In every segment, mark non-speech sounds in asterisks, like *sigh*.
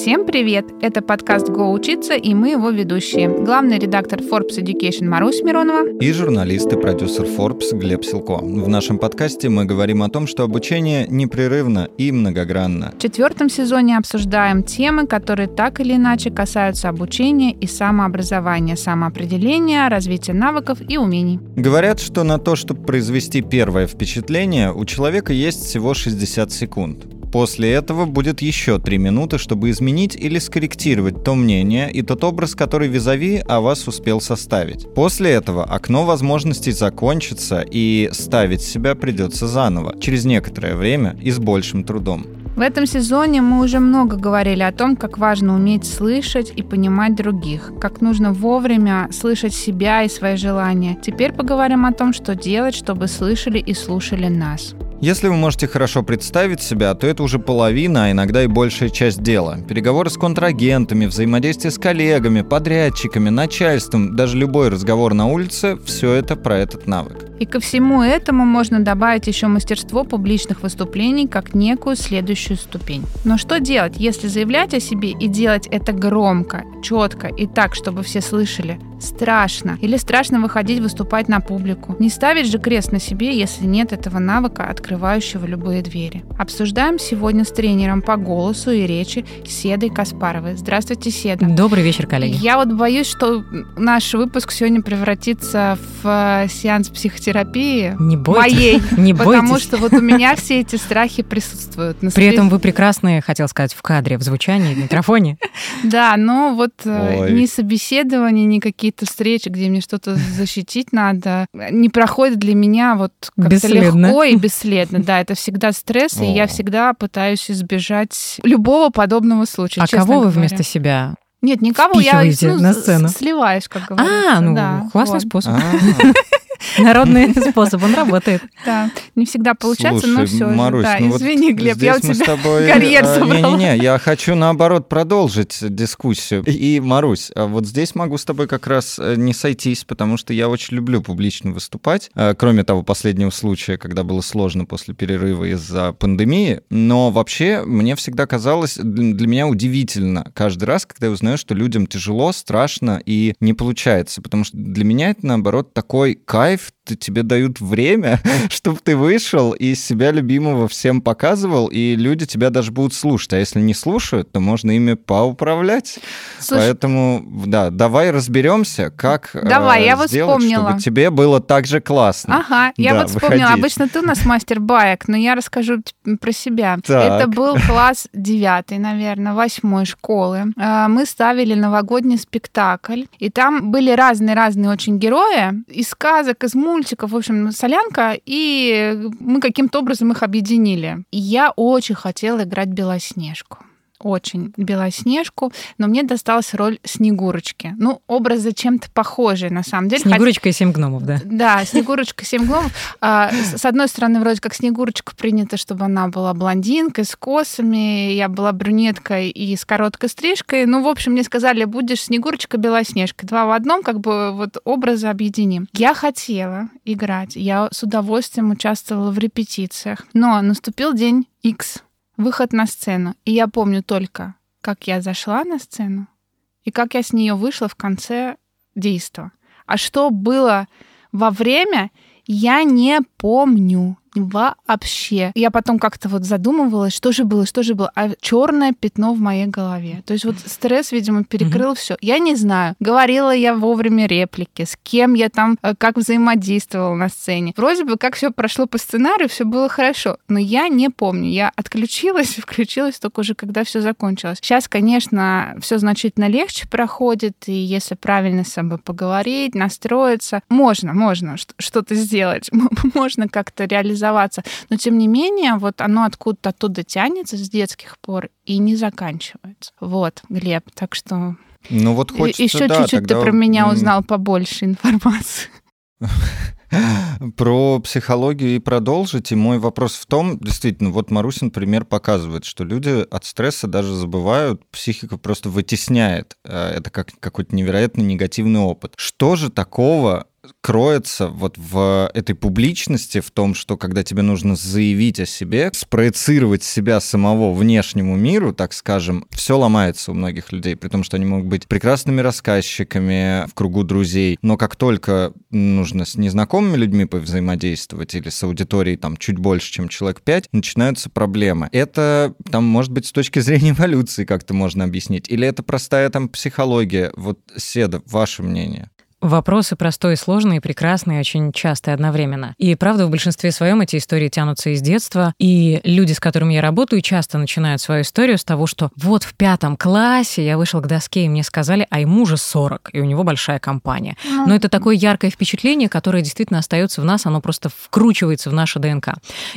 Всем привет! Это подкаст «Го учиться» и мы его ведущие. Главный редактор Forbes Education Марусь Миронова и журналист и продюсер Forbes Глеб Силко. В нашем подкасте мы говорим о том, что обучение непрерывно и многогранно. В четвертом сезоне обсуждаем темы, которые так или иначе касаются обучения и самообразования, самоопределения, развития навыков и умений. Говорят, что на то, чтобы произвести первое впечатление, у человека есть всего 60 секунд. После этого будет еще три минуты, чтобы изменить или скорректировать то мнение и тот образ, который визави о вас успел составить. После этого окно возможностей закончится и ставить себя придется заново, через некоторое время и с большим трудом. В этом сезоне мы уже много говорили о том, как важно уметь слышать и понимать других, как нужно вовремя слышать себя и свои желания. Теперь поговорим о том, что делать, чтобы слышали и слушали нас. Если вы можете хорошо представить себя, то это уже половина, а иногда и большая часть дела. Переговоры с контрагентами, взаимодействие с коллегами, подрядчиками, начальством, даже любой разговор на улице – все это про этот навык. И ко всему этому можно добавить еще мастерство публичных выступлений как некую следующую ступень. Но что делать, если заявлять о себе и делать это громко, четко и так, чтобы все слышали? Страшно. Или страшно выходить выступать на публику. Не ставить же крест на себе, если нет этого навыка, открывающего любые двери. Обсуждаем сегодня с тренером по голосу и речи Седой Каспаровой. Здравствуйте, Седа. Добрый вечер, коллеги. Я вот боюсь, что наш выпуск сегодня превратится в э, сеанс психотерапии терапии не бойтесь, моей, *laughs* не потому что вот у меня все эти страхи присутствуют. При этом вы прекрасные, хотел сказать, в кадре, в звучании, в микрофоне. *laughs* Да, но вот э, ни собеседования, ни какие-то встречи, где мне что-то защитить надо, не проходят для меня вот как-то легко и бесследно. Да, это всегда стресс, и я всегда пытаюсь избежать любого подобного случая. А кого вы вместо себя нет, никого я ну, на сцену. сливаюсь, как говорится. А, ну да, классный вот. способ. *laughs* Народный *laughs* способ, он работает. Да, не всегда получается, Слушай, но все Марусь, да, ну извини, Глеб, я у тебя с тобой... *laughs* карьер забрала. Не-не-не, я хочу, наоборот, продолжить дискуссию. И, Марусь, а вот здесь могу с тобой как раз э, не сойтись, потому что я очень люблю публично выступать, э, кроме того последнего случая, когда было сложно после перерыва из-за пандемии, но вообще мне всегда казалось, для меня удивительно каждый раз, когда я узнаю, что людям тяжело, страшно и не получается, потому что для меня это, наоборот, такой кайф, life тебе дают время, *laughs* чтобы ты вышел и себя любимого всем показывал, и люди тебя даже будут слушать. А если не слушают, то можно ими поуправлять. Слушай, Поэтому, да, давай разберемся, как давай, э, я сделать, вот вспомнила. чтобы тебе было так же классно. Ага, я да, вот вспомнила. Выходить. Обычно ты у нас мастер баек, но я расскажу про себя. Так. Это был класс девятый, наверное, восьмой школы. А, мы ставили новогодний спектакль, и там были разные-разные очень герои из сказок, из мультиков, в общем, солянка, и мы каким-то образом их объединили. И я очень хотела играть Белоснежку очень Белоснежку, но мне досталась роль Снегурочки. Ну, образ зачем-то похожий, на самом деле. Снегурочка Хотя... и семь гномов, да? Да, Снегурочка и семь гномов. А, с одной стороны, вроде как Снегурочка принято, чтобы она была блондинкой, с косами, я была брюнеткой и с короткой стрижкой. Ну, в общем, мне сказали, будешь Снегурочка, Белоснежка. Два в одном, как бы вот образы объединим. Я хотела играть, я с удовольствием участвовала в репетициях, но наступил день X выход на сцену. И я помню только, как я зашла на сцену и как я с нее вышла в конце действа. А что было во время, я не помню вообще. Я потом как-то вот задумывалась, что же было, что же было. А черное пятно в моей голове. То есть вот стресс, видимо, перекрыл mm-hmm. все. Я не знаю, говорила я вовремя реплики, с кем я там, э, как взаимодействовала на сцене. Вроде бы как все прошло по сценарию, все было хорошо, но я не помню. Я отключилась и *laughs* включилась только уже, когда все закончилось. Сейчас, конечно, все значительно легче проходит, и если правильно с собой поговорить, настроиться, можно, можно что-то сделать, *laughs* можно как-то реализовать реализоваться. Но тем не менее, вот оно откуда-то оттуда тянется с детских пор и не заканчивается. Вот, Глеб, так что... Ну вот хочется, Еще да, чуть-чуть тогда... ты про меня узнал побольше информации. *laughs* Про психологию и продолжить. И мой вопрос в том, действительно, вот Марусин пример показывает, что люди от стресса даже забывают, психика просто вытесняет. Э, это как какой-то невероятно негативный опыт. Что же такого кроется вот в этой публичности, в том, что когда тебе нужно заявить о себе, спроецировать себя самого внешнему миру, так скажем, все ломается у многих людей, при том, что они могут быть прекрасными рассказчиками в кругу друзей, но как только нужно с незнакомыми людьми повзаимодействовать или с аудиторией там чуть больше, чем человек 5, начинаются проблемы. Это там, может быть, с точки зрения *laughs* эволюции как-то можно объяснить, или это простая там психология? Вот, Седа, ваше мнение? Вопросы простой и сложные, прекрасные, очень часто одновременно. И правда, в большинстве своем эти истории тянутся из детства. И люди, с которыми я работаю, часто начинают свою историю с того, что вот в пятом классе я вышел к доске, и мне сказали, а ему уже 40, и у него большая компания. Но это такое яркое впечатление, которое действительно остается в нас, оно просто вкручивается в наше ДНК.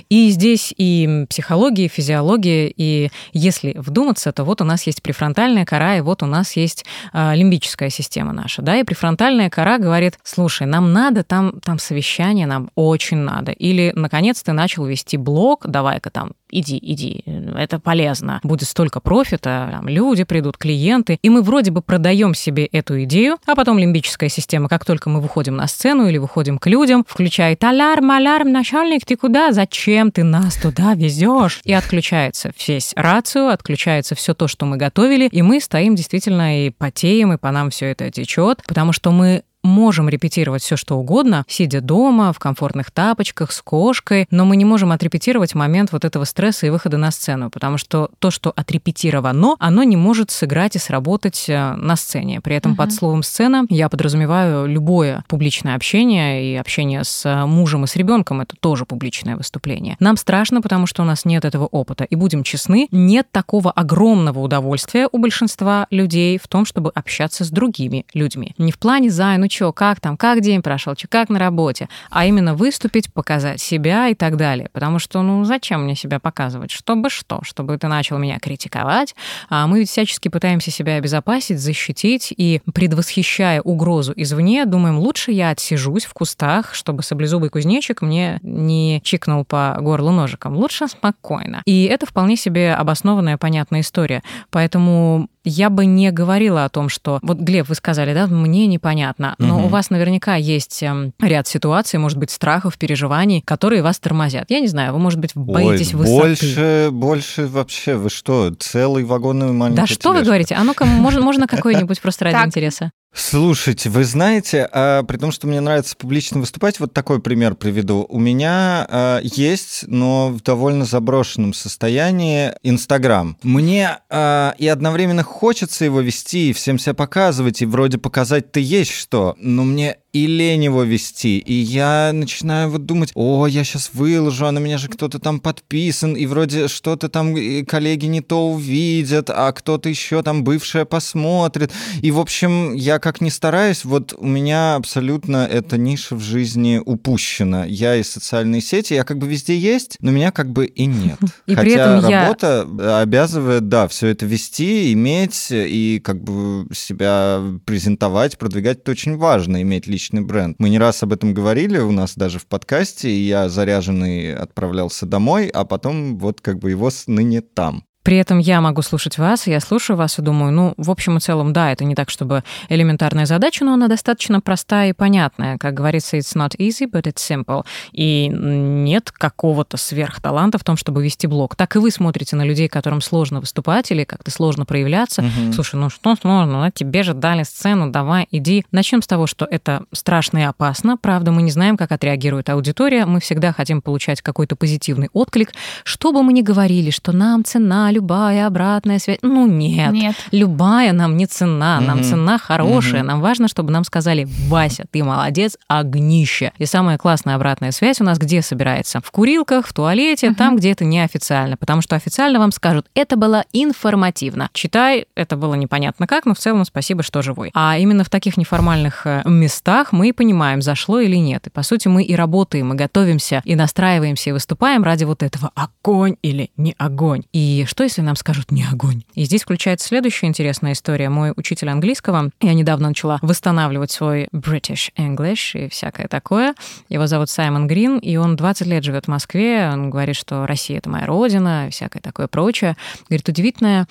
И здесь и психология, и физиология, и если вдуматься, то вот у нас есть префронтальная кора, и вот у нас есть э, лимбическая система наша, да, и префронтальная кора говорит, слушай, нам надо, там, там совещание, нам очень надо. Или, наконец, ты начал вести блог, давай-ка там иди, иди, это полезно, будет столько профита, там, люди придут, клиенты, и мы вроде бы продаем себе эту идею, а потом лимбическая система, как только мы выходим на сцену или выходим к людям, включает аларм, аларм, начальник, ты куда, зачем ты нас туда везешь? И отключается весь рацию, отключается все то, что мы готовили, и мы стоим действительно и потеем, и по нам все это течет, потому что мы можем репетировать все, что угодно, сидя дома, в комфортных тапочках, с кошкой, но мы не можем отрепетировать момент вот этого стресса и выхода на сцену, потому что то, что отрепетировано, оно не может сыграть и сработать э, на сцене. При этом uh-huh. под словом «сцена» я подразумеваю любое публичное общение, и общение с э, мужем и с ребенком — это тоже публичное выступление. Нам страшно, потому что у нас нет этого опыта. И будем честны, нет такого огромного удовольствия у большинства людей в том, чтобы общаться с другими людьми. Не в плане «зай, ну чё, как там, как день прошел, чё, как на работе, а именно выступить, показать себя и так далее. Потому что, ну, зачем мне себя показывать? Чтобы что? Чтобы ты начал меня критиковать. А мы ведь всячески пытаемся себя обезопасить, защитить, и предвосхищая угрозу извне, думаем, лучше я отсижусь в кустах, чтобы саблезубый кузнечик мне не чикнул по горлу ножиком. Лучше спокойно. И это вполне себе обоснованная, понятная история. Поэтому я бы не говорила о том, что... Вот, Глеб, вы сказали, да, мне непонятно, но угу. у вас наверняка есть эм, ряд ситуаций, может быть, страхов, переживаний, которые вас тормозят. Я не знаю, вы, может быть, боитесь Ой, высоты. Больше, больше вообще, вы что, целый вагонный маленький Да что вы говорите? А ну-ка, можно, можно *laughs* какой-нибудь просто ради интереса? Слушайте, вы знаете, а, при том, что мне нравится публично выступать, вот такой пример приведу. У меня а, есть, но в довольно заброшенном состоянии, Инстаграм. Мне а, и одновременно хочется его вести, и всем себя показывать, и вроде показать-то есть что, но мне и лень его вести. И я начинаю вот думать, о, я сейчас выложу, а на меня же кто-то там подписан, и вроде что-то там коллеги не то увидят, а кто-то еще там бывшая посмотрит. И, в общем, я как ни стараюсь, вот у меня абсолютно эта ниша в жизни упущена. Я и социальные сети, я как бы везде есть, но меня как бы и нет. *laughs* И Хотя при этом работа я... обязывает, да, все это вести, иметь и как бы себя презентовать, продвигать, это очень важно, иметь личность личный бренд. Мы не раз об этом говорили у нас даже в подкасте, и я заряженный отправлялся домой, а потом вот как бы его ныне там. При этом я могу слушать вас, я слушаю вас и думаю, ну, в общем и целом, да, это не так, чтобы элементарная задача, но она достаточно простая и понятная. Как говорится, it's not easy, but it's simple. И нет какого-то сверхталанта в том, чтобы вести блог. Так и вы смотрите на людей, которым сложно выступать или как-то сложно проявляться. Угу. Слушай, ну что сложно? Ну, тебе же дали сцену, давай, иди. Начнем с того, что это страшно и опасно. Правда, мы не знаем, как отреагирует аудитория. Мы всегда хотим получать какой-то позитивный отклик. Что бы мы ни говорили, что нам цена любая обратная связь. Ну нет, нет. любая нам не цена, нам угу. цена хорошая. Угу. Нам важно, чтобы нам сказали, Вася, ты молодец, огнище. И самая классная обратная связь у нас где собирается? В курилках, в туалете, угу. там, где это неофициально. Потому что официально вам скажут, это было информативно. Читай, это было непонятно как, но в целом спасибо, что живой. А именно в таких неформальных э, местах мы и понимаем, зашло или нет. И по сути мы и работаем, и готовимся, и настраиваемся, и выступаем ради вот этого огонь или не огонь. И что что, если нам скажут не огонь? И здесь включается следующая интересная история. Мой учитель английского, я недавно начала восстанавливать свой British English и всякое такое. Его зовут Саймон Грин, и он 20 лет живет в Москве. Он говорит, что Россия — это моя родина, всякое такое прочее. Говорит, удивительная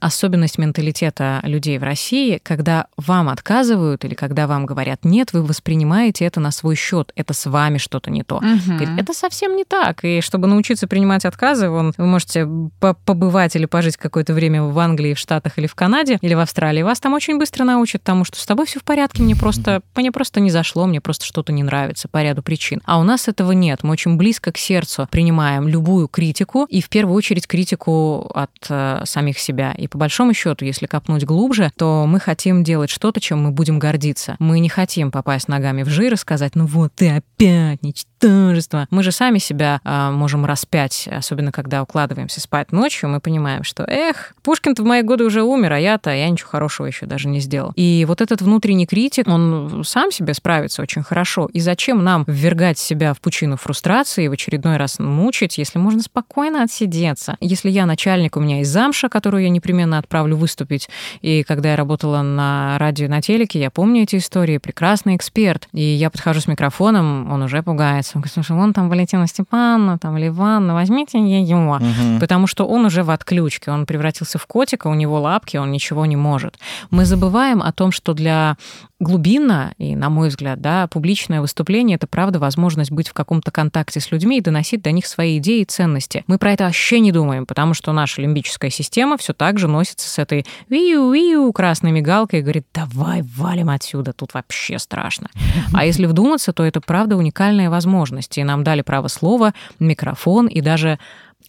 особенность менталитета людей в России, когда вам отказывают или когда вам говорят «нет», вы воспринимаете это на свой счет. Это с вами что-то не то. Угу. Говорит, это совсем не так. И чтобы научиться принимать отказы, вы можете побывать или пожить какое-то время в Англии, в Штатах или в Канаде, или в Австралии. Вас там очень быстро научат тому, что с тобой все в порядке, мне просто, мне просто не зашло, мне просто что-то не нравится по ряду причин. А у нас этого нет. Мы очень близко к сердцу принимаем любую критику, и в первую очередь критику от э, самих себя. И по большому счету, если копнуть глубже, то мы хотим делать что-то, чем мы будем гордиться. Мы не хотим попасть ногами в жир и сказать, ну вот ты опять ничтожество. Мы же сами себя э, можем распять, особенно когда укладываемся спать ночью, мы понимаем, что, эх, Пушкин-то в мои годы уже умер, а я-то, я ничего хорошего еще даже не сделал. И вот этот внутренний критик, он сам себе справится очень хорошо. И зачем нам ввергать себя в пучину фрустрации и в очередной раз мучить, если можно спокойно отсидеться? Если я начальник, у меня есть замша, которую я непременно отправлю выступить, и когда я работала на радио, на телеке, я помню эти истории, прекрасный эксперт, и я подхожу с микрофоном, он уже пугается. Он говорит, слушай, вон там Валентина Степановна, там Ливан, возьмите ее. Угу. Потому что он уже в отключке, он превратился в котика, у него лапки, он ничего не может. Мы забываем о том, что для глубинно, и, на мой взгляд, да, публичное выступление — это, правда, возможность быть в каком-то контакте с людьми и доносить до них свои идеи и ценности. Мы про это вообще не думаем, потому что наша лимбическая система все так же носится с этой виу-виу красной мигалкой и говорит, давай валим отсюда, тут вообще страшно. А если вдуматься, то это, правда, уникальная возможность, и нам дали право слова, микрофон и даже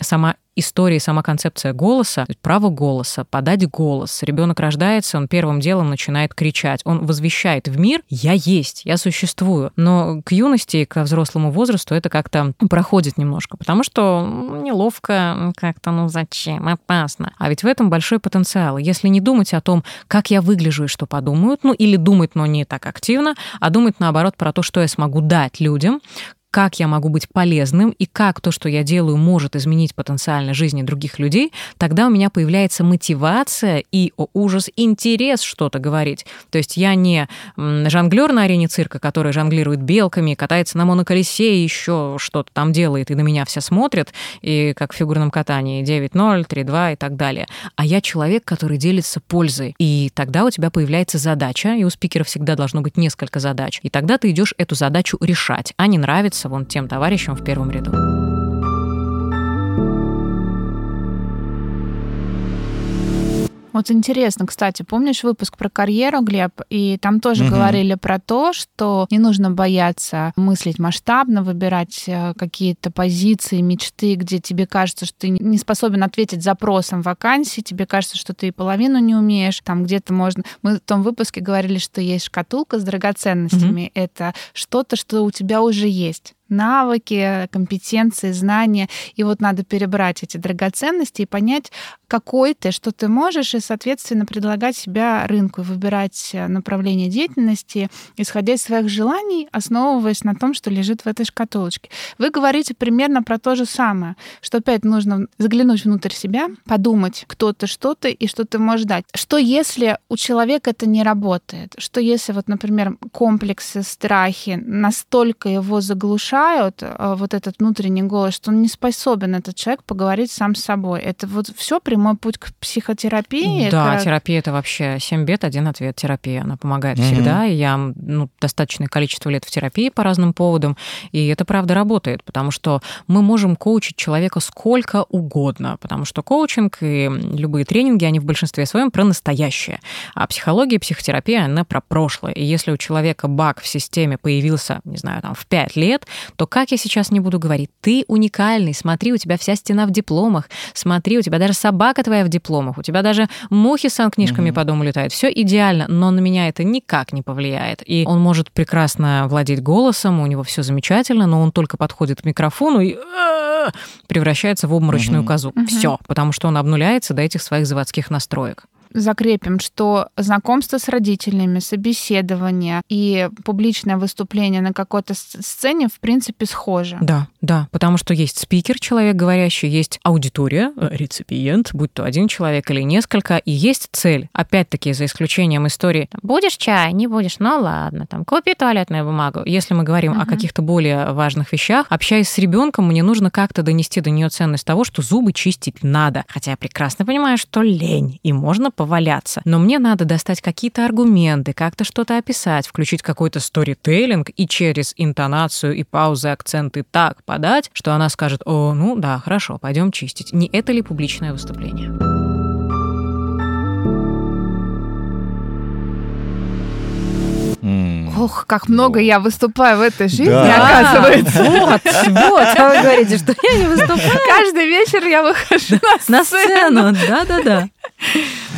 сама история, сама концепция голоса, право голоса, подать голос. Ребенок рождается, он первым делом начинает кричать. Он возвещает в мир «я есть, я существую». Но к юности, к взрослому возрасту это как-то проходит немножко, потому что неловко, как-то, ну зачем, опасно. А ведь в этом большой потенциал. Если не думать о том, как я выгляжу и что подумают, ну или думать, но не так активно, а думать наоборот про то, что я смогу дать людям, как я могу быть полезным и как то, что я делаю, может изменить потенциально жизни других людей, тогда у меня появляется мотивация и, о ужас, интерес что-то говорить. То есть я не жонглер на арене цирка, который жонглирует белками, катается на моноколесе и еще что-то там делает, и на меня все смотрят, и как в фигурном катании 9-0, 3-2 и так далее. А я человек, который делится пользой. И тогда у тебя появляется задача, и у спикера всегда должно быть несколько задач. И тогда ты идешь эту задачу решать, а не нравится вон тем товарищам в первом ряду. Вот интересно, кстати, помнишь выпуск про карьеру, Глеб? И там тоже угу. говорили про то, что не нужно бояться мыслить масштабно, выбирать э, какие-то позиции, мечты, где тебе кажется, что ты не способен ответить запросам вакансии, тебе кажется, что ты и половину не умеешь, там где-то можно... Мы в том выпуске говорили, что есть шкатулка с драгоценностями. Угу. Это что-то, что у тебя уже есть навыки, компетенции, знания. И вот надо перебрать эти драгоценности и понять, какой ты, что ты можешь, и, соответственно, предлагать себя рынку, выбирать э, направление деятельности, исходя из своих желаний, основываясь на том, что лежит в этой шкатулочке. Вы говорите примерно про то же самое, что опять нужно заглянуть внутрь себя, подумать, кто ты, что ты и что ты можешь дать. Что если у человека это не работает? Что если, вот, например, комплексы, страхи настолько его заглушают, э, вот этот внутренний голос, что он не способен, этот человек, поговорить сам с собой? Это вот все прямой путь к психотерапии. Да, как... терапия это вообще 7 бед, один ответ. Терапия, она помогает mm-hmm. всегда. И я ну, достаточное количество лет в терапии по разным поводам. И это правда работает, потому что мы можем коучить человека сколько угодно, потому что коучинг и любые тренинги, они в большинстве своем про настоящее. А психология, психотерапия, она про прошлое. И если у человека баг в системе появился, не знаю, там, в 5 лет, то как я сейчас не буду говорить, ты уникальный, смотри, у тебя вся стена в дипломах, смотри, у тебя даже собака твоя в дипломах, у тебя даже мухи с книжками угу. по дому летают. Все идеально, но на меня это никак не повлияет. И он может прекрасно владеть голосом, у него все замечательно, но он только подходит к микрофону и превращается в обморочную угу. козу. Угу. Все, потому что он обнуляется до этих своих заводских настроек. Закрепим, что знакомство с родителями, собеседование и публичное выступление на какой-то сцене в принципе схожи. Да, да, потому что есть спикер, человек говорящий, есть аудитория, э, реципиент, будь то один человек или несколько, и есть цель. Опять-таки, за исключением истории «будешь чай, не будешь, ну ладно, там, купи туалетную бумагу». Если мы говорим uh-huh. о каких-то более важных вещах, общаясь с ребенком, мне нужно как-то донести до нее ценность того, что зубы чистить надо. Хотя я прекрасно понимаю, что лень, и можно поваляться. Но мне надо достать какие-то аргументы, как-то что-то описать, включить какой-то сторителлинг и через интонацию и паузы, акценты так подать, что она скажет, о, ну да, хорошо, пойдем чистить. Не это ли публичное выступление? Ох, как много я выступаю в этой жизни, да. оказывается. Вот, вот, а вы говорите, что я не выступаю. Каждый вечер я выхожу на сцену. Да-да-да.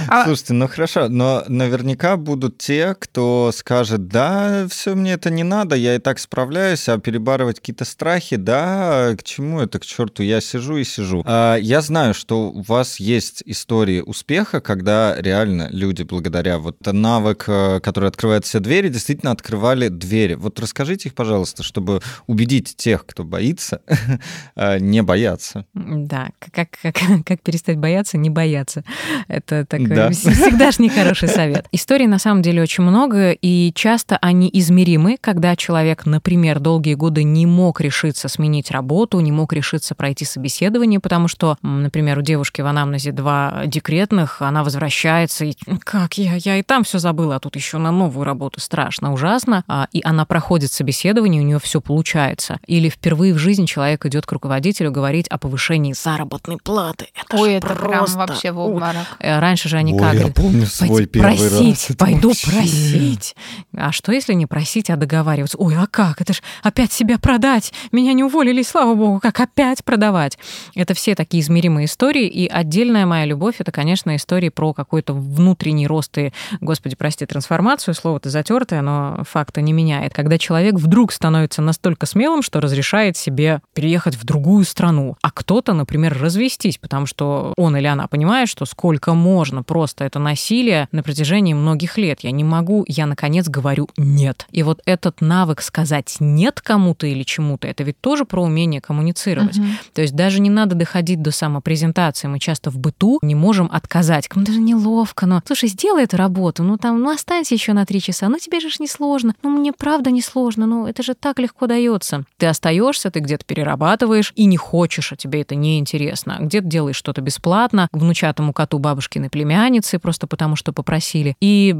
А... Слушайте, ну хорошо, но наверняка будут те, кто скажет, да, все мне это не надо, я и так справляюсь, а перебарывать какие-то страхи, да, к чему это, к черту, я сижу и сижу. А, я знаю, что у вас есть истории успеха, когда реально люди благодаря вот навык, э, который открывает все двери, действительно открывали двери. Вот расскажите их, пожалуйста, чтобы убедить тех, кто боится, *laughs* э, не бояться. Да, как, как, *laughs* как перестать бояться, не бояться. Это такой да. всегда ж нехороший совет. Историй на самом деле очень много, и часто они измеримы, когда человек, например, долгие годы не мог решиться сменить работу, не мог решиться пройти собеседование, потому что, например, у девушки в анамнезе два декретных, она возвращается, и как я, я и там все забыла, а тут еще на новую работу страшно, ужасно, а, и она проходит собеседование, у нее все получается. Или впервые в жизни человек идет к руководителю говорить о повышении заработной платы. Это Ой, это просто... прям вообще в обморок. Э, раньше же они Ой? Я помню свой первый просить, раз. пойду вообще... просить. А что, если не просить, а договариваться? Ой, а как? Это ж опять себя продать. Меня не уволили, слава богу, как опять продавать? Это все такие измеримые истории, и отдельная моя любовь — это, конечно, истории про какой-то внутренний рост и, господи, прости, трансформацию. Слово-то затертое, но факта не меняет. Когда человек вдруг становится настолько смелым, что разрешает себе переехать в другую страну, а кто-то, например, развестись, потому что он или она понимает, что сколько можно просто это насилие на протяжении многих лет. Я не могу, я наконец говорю нет. И вот этот навык сказать нет кому-то или чему-то, это ведь тоже про умение коммуницировать. Угу. То есть даже не надо доходить до самопрезентации. Мы часто в быту не можем отказать. Даже неловко, но слушай, сделай эту работу, ну там, ну останься еще на три часа, ну тебе же не сложно, ну мне правда не сложно, ну это же так легко дается. Ты остаешься, ты где-то перерабатываешь и не хочешь, а тебе это не интересно. Где-то делаешь что-то бесплатно, внучатому коту бабушкины племянницы, просто потому что попросили. И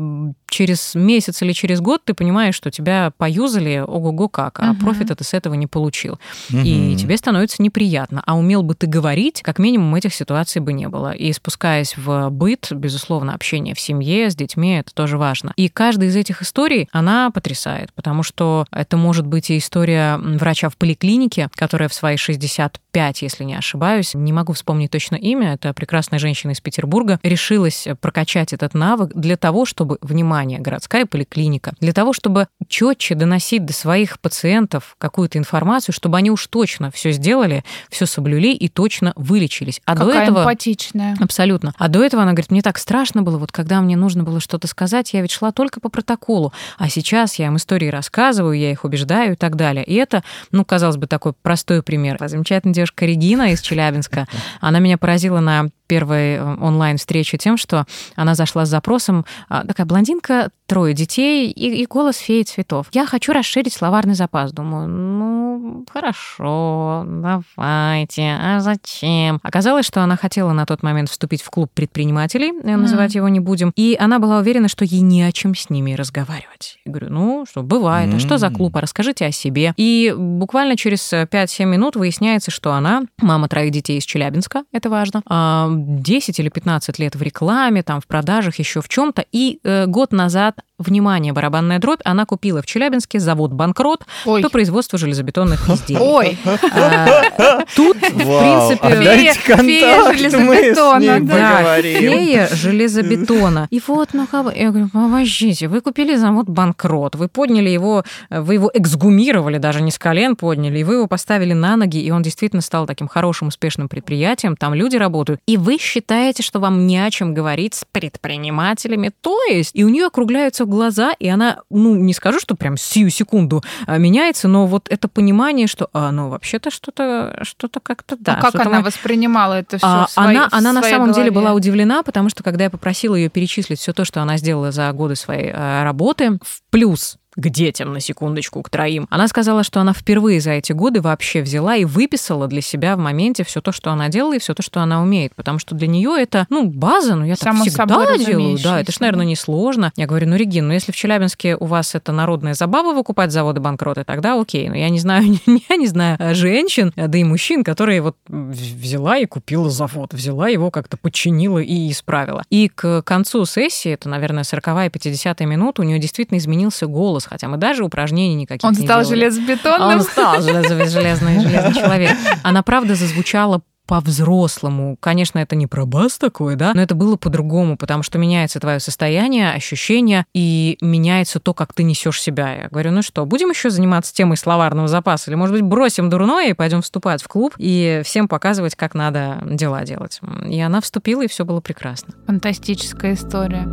через месяц или через год ты понимаешь, что тебя поюзали ого-го как, а uh-huh. профита ты с этого не получил. Uh-huh. И тебе становится неприятно. А умел бы ты говорить, как минимум этих ситуаций бы не было. И спускаясь в быт, безусловно, общение в семье с детьми, это тоже важно. И каждая из этих историй, она потрясает, потому что это может быть и история врача в поликлинике, которая в свои 65, если не ошибаюсь, не могу вспомнить точно имя, это прекрасная женщина из Петербурга, решилась прокачать этот навык для того, чтобы, внимание, городская поликлиника, для того, чтобы четче доносить до своих пациентов какую-то информацию, чтобы они уж точно все сделали, все соблюли и точно вылечились. А Какая до этого... эмпатичная. Абсолютно. А до этого она говорит, мне так страшно было, вот когда мне нужно было что-то сказать, я ведь шла только по протоколу, а сейчас я им истории рассказываю, я их убеждаю и так далее. И это, ну, казалось бы, такой простой пример. Замечательная девушка Регина из Челябинска, она меня поразила на первой э, онлайн-встрече тем, что она зашла с запросом, а, такая блондинка, трое детей и, и голос феи цветов. Я хочу расширить словарный запас. Думаю, ну, хорошо, давайте, а зачем? Оказалось, что она хотела на тот момент вступить в клуб предпринимателей, mm. называть его не будем, и она была уверена, что ей не о чем с ними разговаривать. Я говорю, ну, что, бывает, mm. а что за клуб, а расскажите о себе. И буквально через 5-7 минут выясняется, что она мама троих детей из Челябинска, это важно, 10 или 15 лет в рекламе, там, в продажах, еще в чем-то. И э, год назад внимание, барабанная дробь, она купила в Челябинске завод «Банкрот» Ой. по производству железобетонных изделий. Ой, А, Тут, в принципе... фея- железобетона, да. поговорим. фея железобетона. И вот, ну как бы, я говорю, подождите, вы купили завод банкрот, вы подняли его, вы его эксгумировали, даже не с колен подняли, и вы его поставили на ноги, и он действительно стал таким хорошим, успешным предприятием, там люди работают, и вы считаете, что вам не о чем говорить с предпринимателями, то есть, и у нее округляются глаза, и она, ну, не скажу, что прям сию секунду а, меняется, но вот это понимание, что, а, ну, вообще-то что-то, что-то как-то, да. а как она мы- воспринимала это все? а, она, она на самом деле была удивлена. потому что когда я попросила ее перечислить все то, что она сделала за годы своей э, работы, в плюс к детям, на секундочку, к троим. Она сказала, что она впервые за эти годы вообще взяла и выписала для себя в моменте все то, что она делала, и все то, что она умеет. Потому что для нее это, ну, база, ну, я так Само всегда собой делаю. Да, это ж, разумеющееся, наверное, несложно. Я говорю, ну, Регин, ну, если в Челябинске у вас это народная забава выкупать заводы банкроты, тогда окей. Но я не знаю, *laughs* я не знаю э, женщин, э, да и мужчин, которые вот взяла и купила завод, взяла его как-то подчинила и исправила. И к концу сессии, это, наверное, 40-я, 50-я минута, у нее действительно изменился голос, хотя мы даже упражнений никаких Он не стал делали. железобетонным. Он стал железный, железный человек. Она, правда, зазвучала по-взрослому. Конечно, это не про бас такой, да, но это было по-другому, потому что меняется твое состояние, ощущение, и меняется то, как ты несешь себя. Я говорю, ну что, будем еще заниматься темой словарного запаса, или, может быть, бросим дурное и пойдем вступать в клуб и всем показывать, как надо дела делать. И она вступила, и все было прекрасно. Фантастическая история.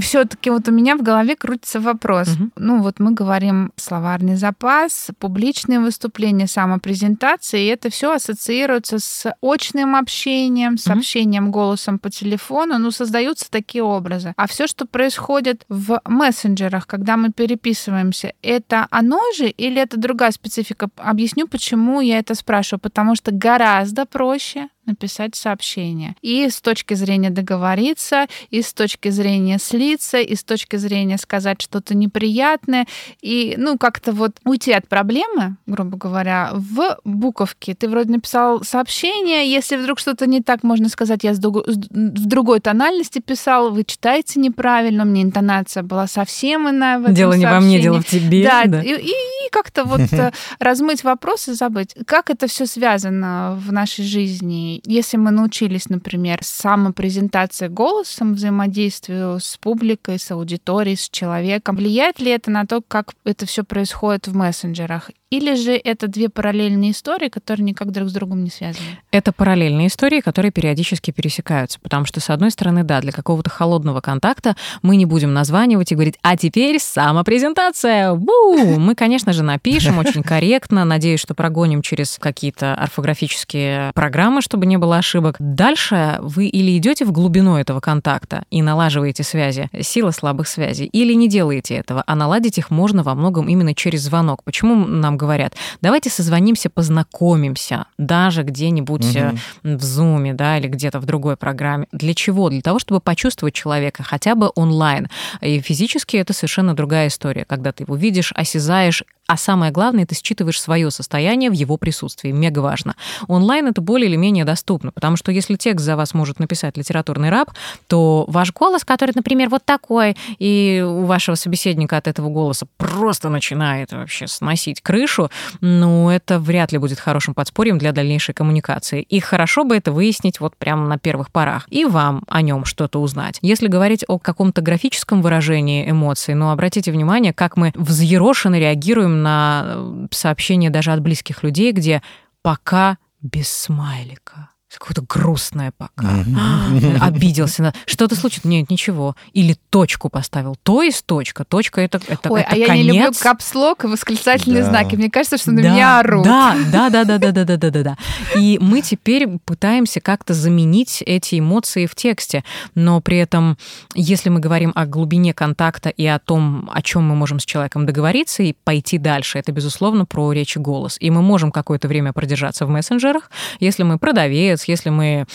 Все-таки вот у меня в голове крутится вопрос. Мгм. Ну вот мы говорим словарный запас, публичные выступления, самопрезентации, и это все ассоциируется с очным общением, с Мгм. общением голосом по телефону. Ну создаются такие образы. А все, что происходит в мессенджерах, когда мы переписываемся, это оно же или это другая специфика? Объясню, почему я это спрашиваю. Потому что гораздо проще написать сообщение. И с точки зрения договориться, и с точки зрения слиться, и с точки зрения сказать что-то неприятное, и, ну, как-то вот уйти от проблемы, грубо говоря, в буковке. Ты вроде написал сообщение, если вдруг что-то не так, можно сказать, я с с- в другой тональности писал, вы читаете неправильно, у меня интонация была совсем иная в этом дело не во мне, сообщении. дело в тебе. Да, И, и- и как-то вот э, размыть вопрос и забыть. Как это все связано в нашей жизни? Если мы научились, например, самопрезентации голосом, взаимодействию с публикой, с аудиторией, с человеком, влияет ли это на то, как это все происходит в мессенджерах? Или же это две параллельные истории, которые никак друг с другом не связаны? Это параллельные истории, которые периодически пересекаются. Потому что, с одной стороны, да, для какого-то холодного контакта мы не будем названивать и говорить, а теперь самопрезентация. Ву! Мы, конечно же, напишем очень корректно. Надеюсь, что прогоним через какие-то орфографические программы, чтобы не было ошибок. Дальше вы или идете в глубину этого контакта и налаживаете связи, сила слабых связей, или не делаете этого, а наладить их можно во многом именно через звонок. Почему нам говорят, давайте созвонимся, познакомимся, даже где-нибудь э, в Зуме, да, или где-то в другой программе. Для чего? Для того, чтобы почувствовать человека хотя бы онлайн. И физически это совершенно другая история, когда ты его видишь, осязаешь, а самое главное, ты считываешь свое состояние в его присутствии. Мега важно. Онлайн это более или менее доступно, потому что если текст за вас может написать литературный раб, то ваш голос, который, например, вот такой, и у вашего собеседника от этого голоса просто начинает вообще сносить крышу, ну, это вряд ли будет хорошим подспорьем для дальнейшей коммуникации. И хорошо бы это выяснить вот прямо на первых порах. И вам о нем что-то узнать. Если говорить о каком-то графическом выражении эмоций, ну, обратите внимание, как мы взъерошенно реагируем на э, сообщения даже от близких людей, где пока без смайлика. Какое-то грустное пока. А, Обиделся. на- Что-то случилось? Нет, ничего. Или точку поставил. То есть точка. Точка это, это, Ой, это а я конец. не люблю капслок и восклицательные Да. знаки. Мне кажется, что на Да, меня орут. Да, да, да, да, да, да, да, да, да, да. И мы теперь пытаемся как-то заменить эти эмоции в тексте, но при этом, если мы говорим о глубине контакта и о том, о чем мы можем с человеком договориться и пойти дальше, это безусловно про речь и голос. И мы можем какое-то время продержаться в мессенджерах, если мы продавец, молодец, если мы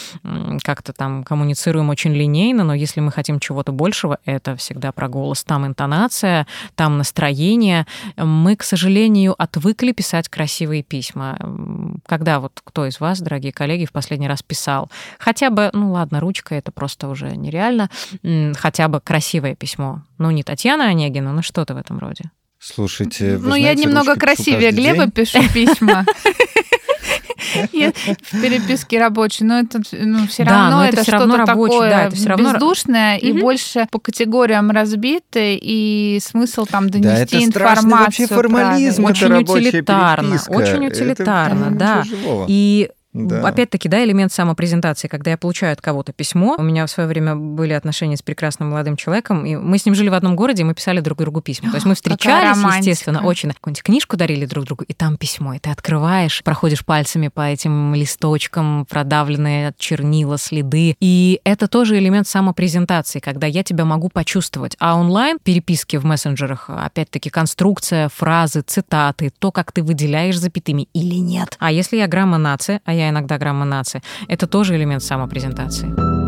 как-то там коммуницируем очень линейно, но если мы хотим чего-то большего, это всегда про голос. Там интонация, там настроение. Мы, к сожалению, отвыкли писать красивые письма. Когда вот кто из вас, дорогие коллеги, в последний раз писал? Хотя бы, ну ладно, ручка, это просто уже нереально. Хотя бы красивое письмо. Ну, не Татьяна Онегина, но что-то в этом роде. Слушайте, Ну, я немного красивее Глеба пишу *laughs* письма. *laughs* в переписке рабочей, но это ну, все равно это, это что-то такое это бездушное и больше по категориям разбитое, и смысл там донести да, это информацию. вообще формализм, очень утилитарно, очень утилитарно, это, да. И да. Опять-таки, да, элемент самопрезентации, когда я получаю от кого-то письмо. У меня в свое время были отношения с прекрасным молодым человеком, и мы с ним жили в одном городе, и мы писали друг другу письма. То есть мы *gasps* встречались, естественно, очень. Какую-нибудь книжку дарили друг другу, и там письмо, и ты открываешь, проходишь пальцами по этим листочкам, продавленные от чернила следы. И это тоже элемент самопрезентации, когда я тебя могу почувствовать. А онлайн переписки в мессенджерах, опять-таки, конструкция, фразы, цитаты, то, как ты выделяешь запятыми или нет. А если я грамма нация, а я иногда грамма нации. Это тоже элемент самопрезентации.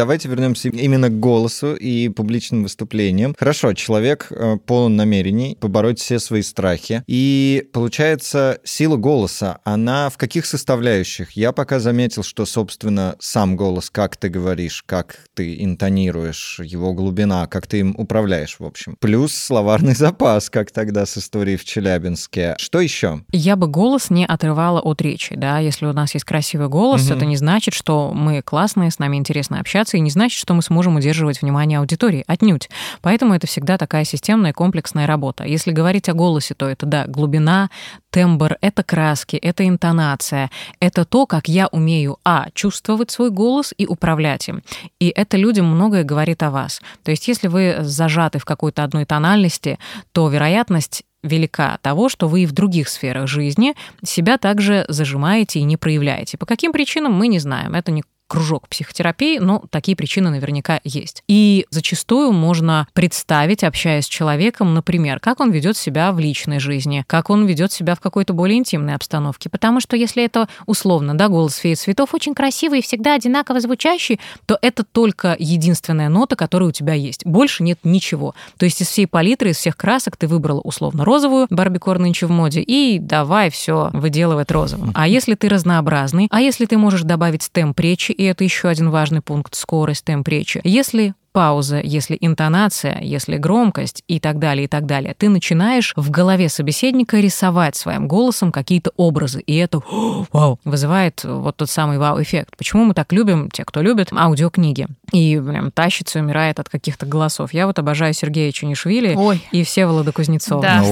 Давайте вернемся именно к голосу и публичным выступлениям. Хорошо, человек э, полон намерений побороть все свои страхи. И получается, сила голоса, она в каких составляющих? Я пока заметил, что, собственно, сам голос, как ты говоришь, как ты интонируешь, его глубина, как ты им управляешь, в общем. Плюс словарный *laughs* запас, как тогда с историей в Челябинске. Что еще? Я бы голос не отрывала от речи, да. Если у нас есть красивый голос, угу. это не значит, что мы классные, с нами интересно общаться, коммуникации не значит, что мы сможем удерживать внимание аудитории. Отнюдь. Поэтому это всегда такая системная комплексная работа. Если говорить о голосе, то это, да, глубина, тембр, это краски, это интонация, это то, как я умею, а, чувствовать свой голос и управлять им. И это людям многое говорит о вас. То есть если вы зажаты в какой-то одной тональности, то вероятность велика того, что вы и в других сферах жизни себя также зажимаете и не проявляете. По каким причинам мы не знаем. Это не кружок психотерапии, но такие причины наверняка есть. И зачастую можно представить, общаясь с человеком, например, как он ведет себя в личной жизни, как он ведет себя в какой-то более интимной обстановке. Потому что если это условно, да, голос феи цветов очень красивый и всегда одинаково звучащий, то это только единственная нота, которая у тебя есть. Больше нет ничего. То есть из всей палитры, из всех красок ты выбрала условно розовую, барбикор нынче в моде, и давай все выделывать розовым. А если ты разнообразный, а если ты можешь добавить темп речи и это еще один важный пункт, скорость, темп речи. Если пауза, если интонация, если громкость и так далее, и так далее, ты начинаешь в голове собеседника рисовать своим голосом какие-то образы, и это *gasps* вау, вызывает вот тот самый вау-эффект. Почему мы так любим, те, кто любит аудиокниги, и прям тащится и умирает от каких-то голосов. Я вот обожаю Сергея Чунишвили Ой. и Всеволода Кузнецова. Да,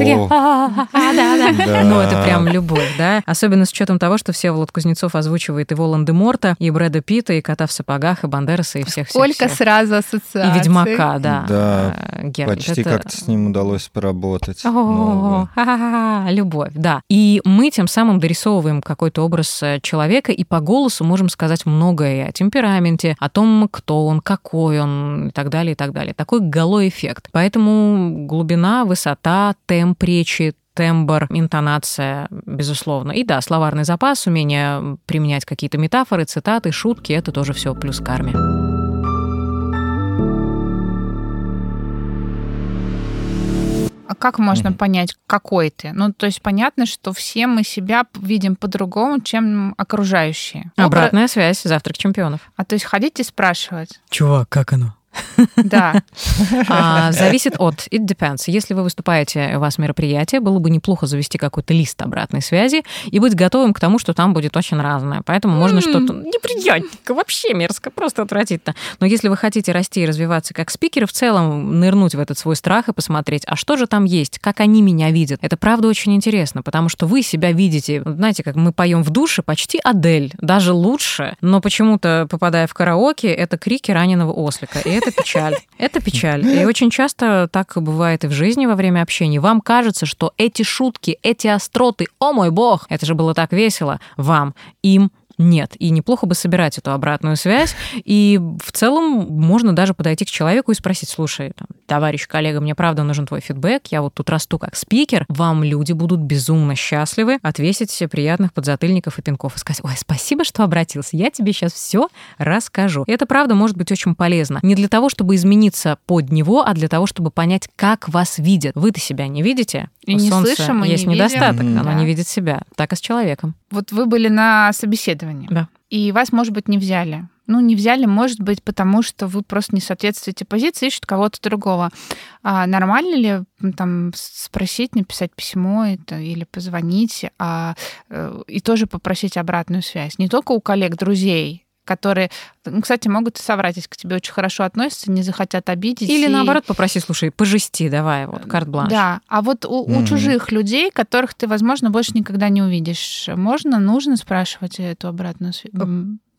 Ну, это прям любовь, да? Особенно с учетом того, что Всеволод Кузнецов озвучивает и Волан-де-Морта, и Брэда Питта, и Кота в сапогах, и Бандераса, и всех-всех. Сколько сразу ассоциаций ассоциации. И Ведьмака, да. Да, э, Геральт. почти это... как-то с ним удалось поработать. О, любовь, да. И мы тем самым дорисовываем какой-то образ э, человека, и по голосу можем сказать многое о темпераменте, о том, кто он, какой он, и так далее, и так далее. Такой голой эффект. Поэтому глубина, высота, темп речи, тембр, интонация, безусловно. И да, словарный запас, умение применять какие-то метафоры, цитаты, шутки, это тоже все плюс к армии. А как можно mm-hmm. понять, какой ты? Ну, то есть понятно, что все мы себя видим по-другому, чем окружающие. Обратная Обра... связь, завтрак чемпионов. А то есть ходите спрашивать. Чувак, как оно? Да. *laughs* А, зависит от, it depends. Если вы выступаете, у вас мероприятие, было бы неплохо завести какой-то лист обратной связи и быть готовым к тому, что там будет очень разное. Поэтому можно что-то неприятненько, вообще мерзко, просто отвратительно. Но если вы хотите расти и развиваться как спикер, в целом нырнуть в этот свой страх и посмотреть, а что же там есть, как они меня видят. Это правда очень интересно, потому что вы себя видите, знаете, как мы поем в душе, почти Адель, даже лучше, но почему-то, попадая в караоке, это крики раненого ослика. И это печаль. Это печаль. И очень часто так бывает и в жизни во время общения. Вам кажется, что эти шутки, эти остроты, о мой бог, это же было так весело, вам, им нет. И неплохо бы собирать эту обратную связь. И в целом можно даже подойти к человеку и спросить, слушай, там, товарищ коллега, мне правда нужен твой фидбэк, я вот тут расту как спикер, вам люди будут безумно счастливы отвесить все приятных подзатыльников и пинков и сказать, ой, спасибо, что обратился, я тебе сейчас все расскажу. И это правда может быть очень полезно. Не для того, чтобы измениться под него, а для того, чтобы понять, как вас видят. Вы-то себя не видите? И У не солнца слышим, есть не недостаток, видим. оно Да. не видит себя. Так и с человеком. Вот вы были на собеседовании. Да. И вас, может быть, не взяли. Ну, не взяли, может быть, потому что вы просто не соответствуете позиции, ищут кого-то другого. А нормально ли там спросить, написать письмо это, или позвонить, а, э, и тоже попросить обратную связь? Не только у коллег, друзей, которые, ну, кстати, могут и соврать, если к тебе очень хорошо относятся, не захотят обидеть. Или и- наоборот попроси, слушай, пожести, давай, вот, карт-бланш. Да, а вот у, у Мгм. чужих людей, которых ты, возможно, больше никогда не увидишь, можно, нужно спрашивать эту обратную связь?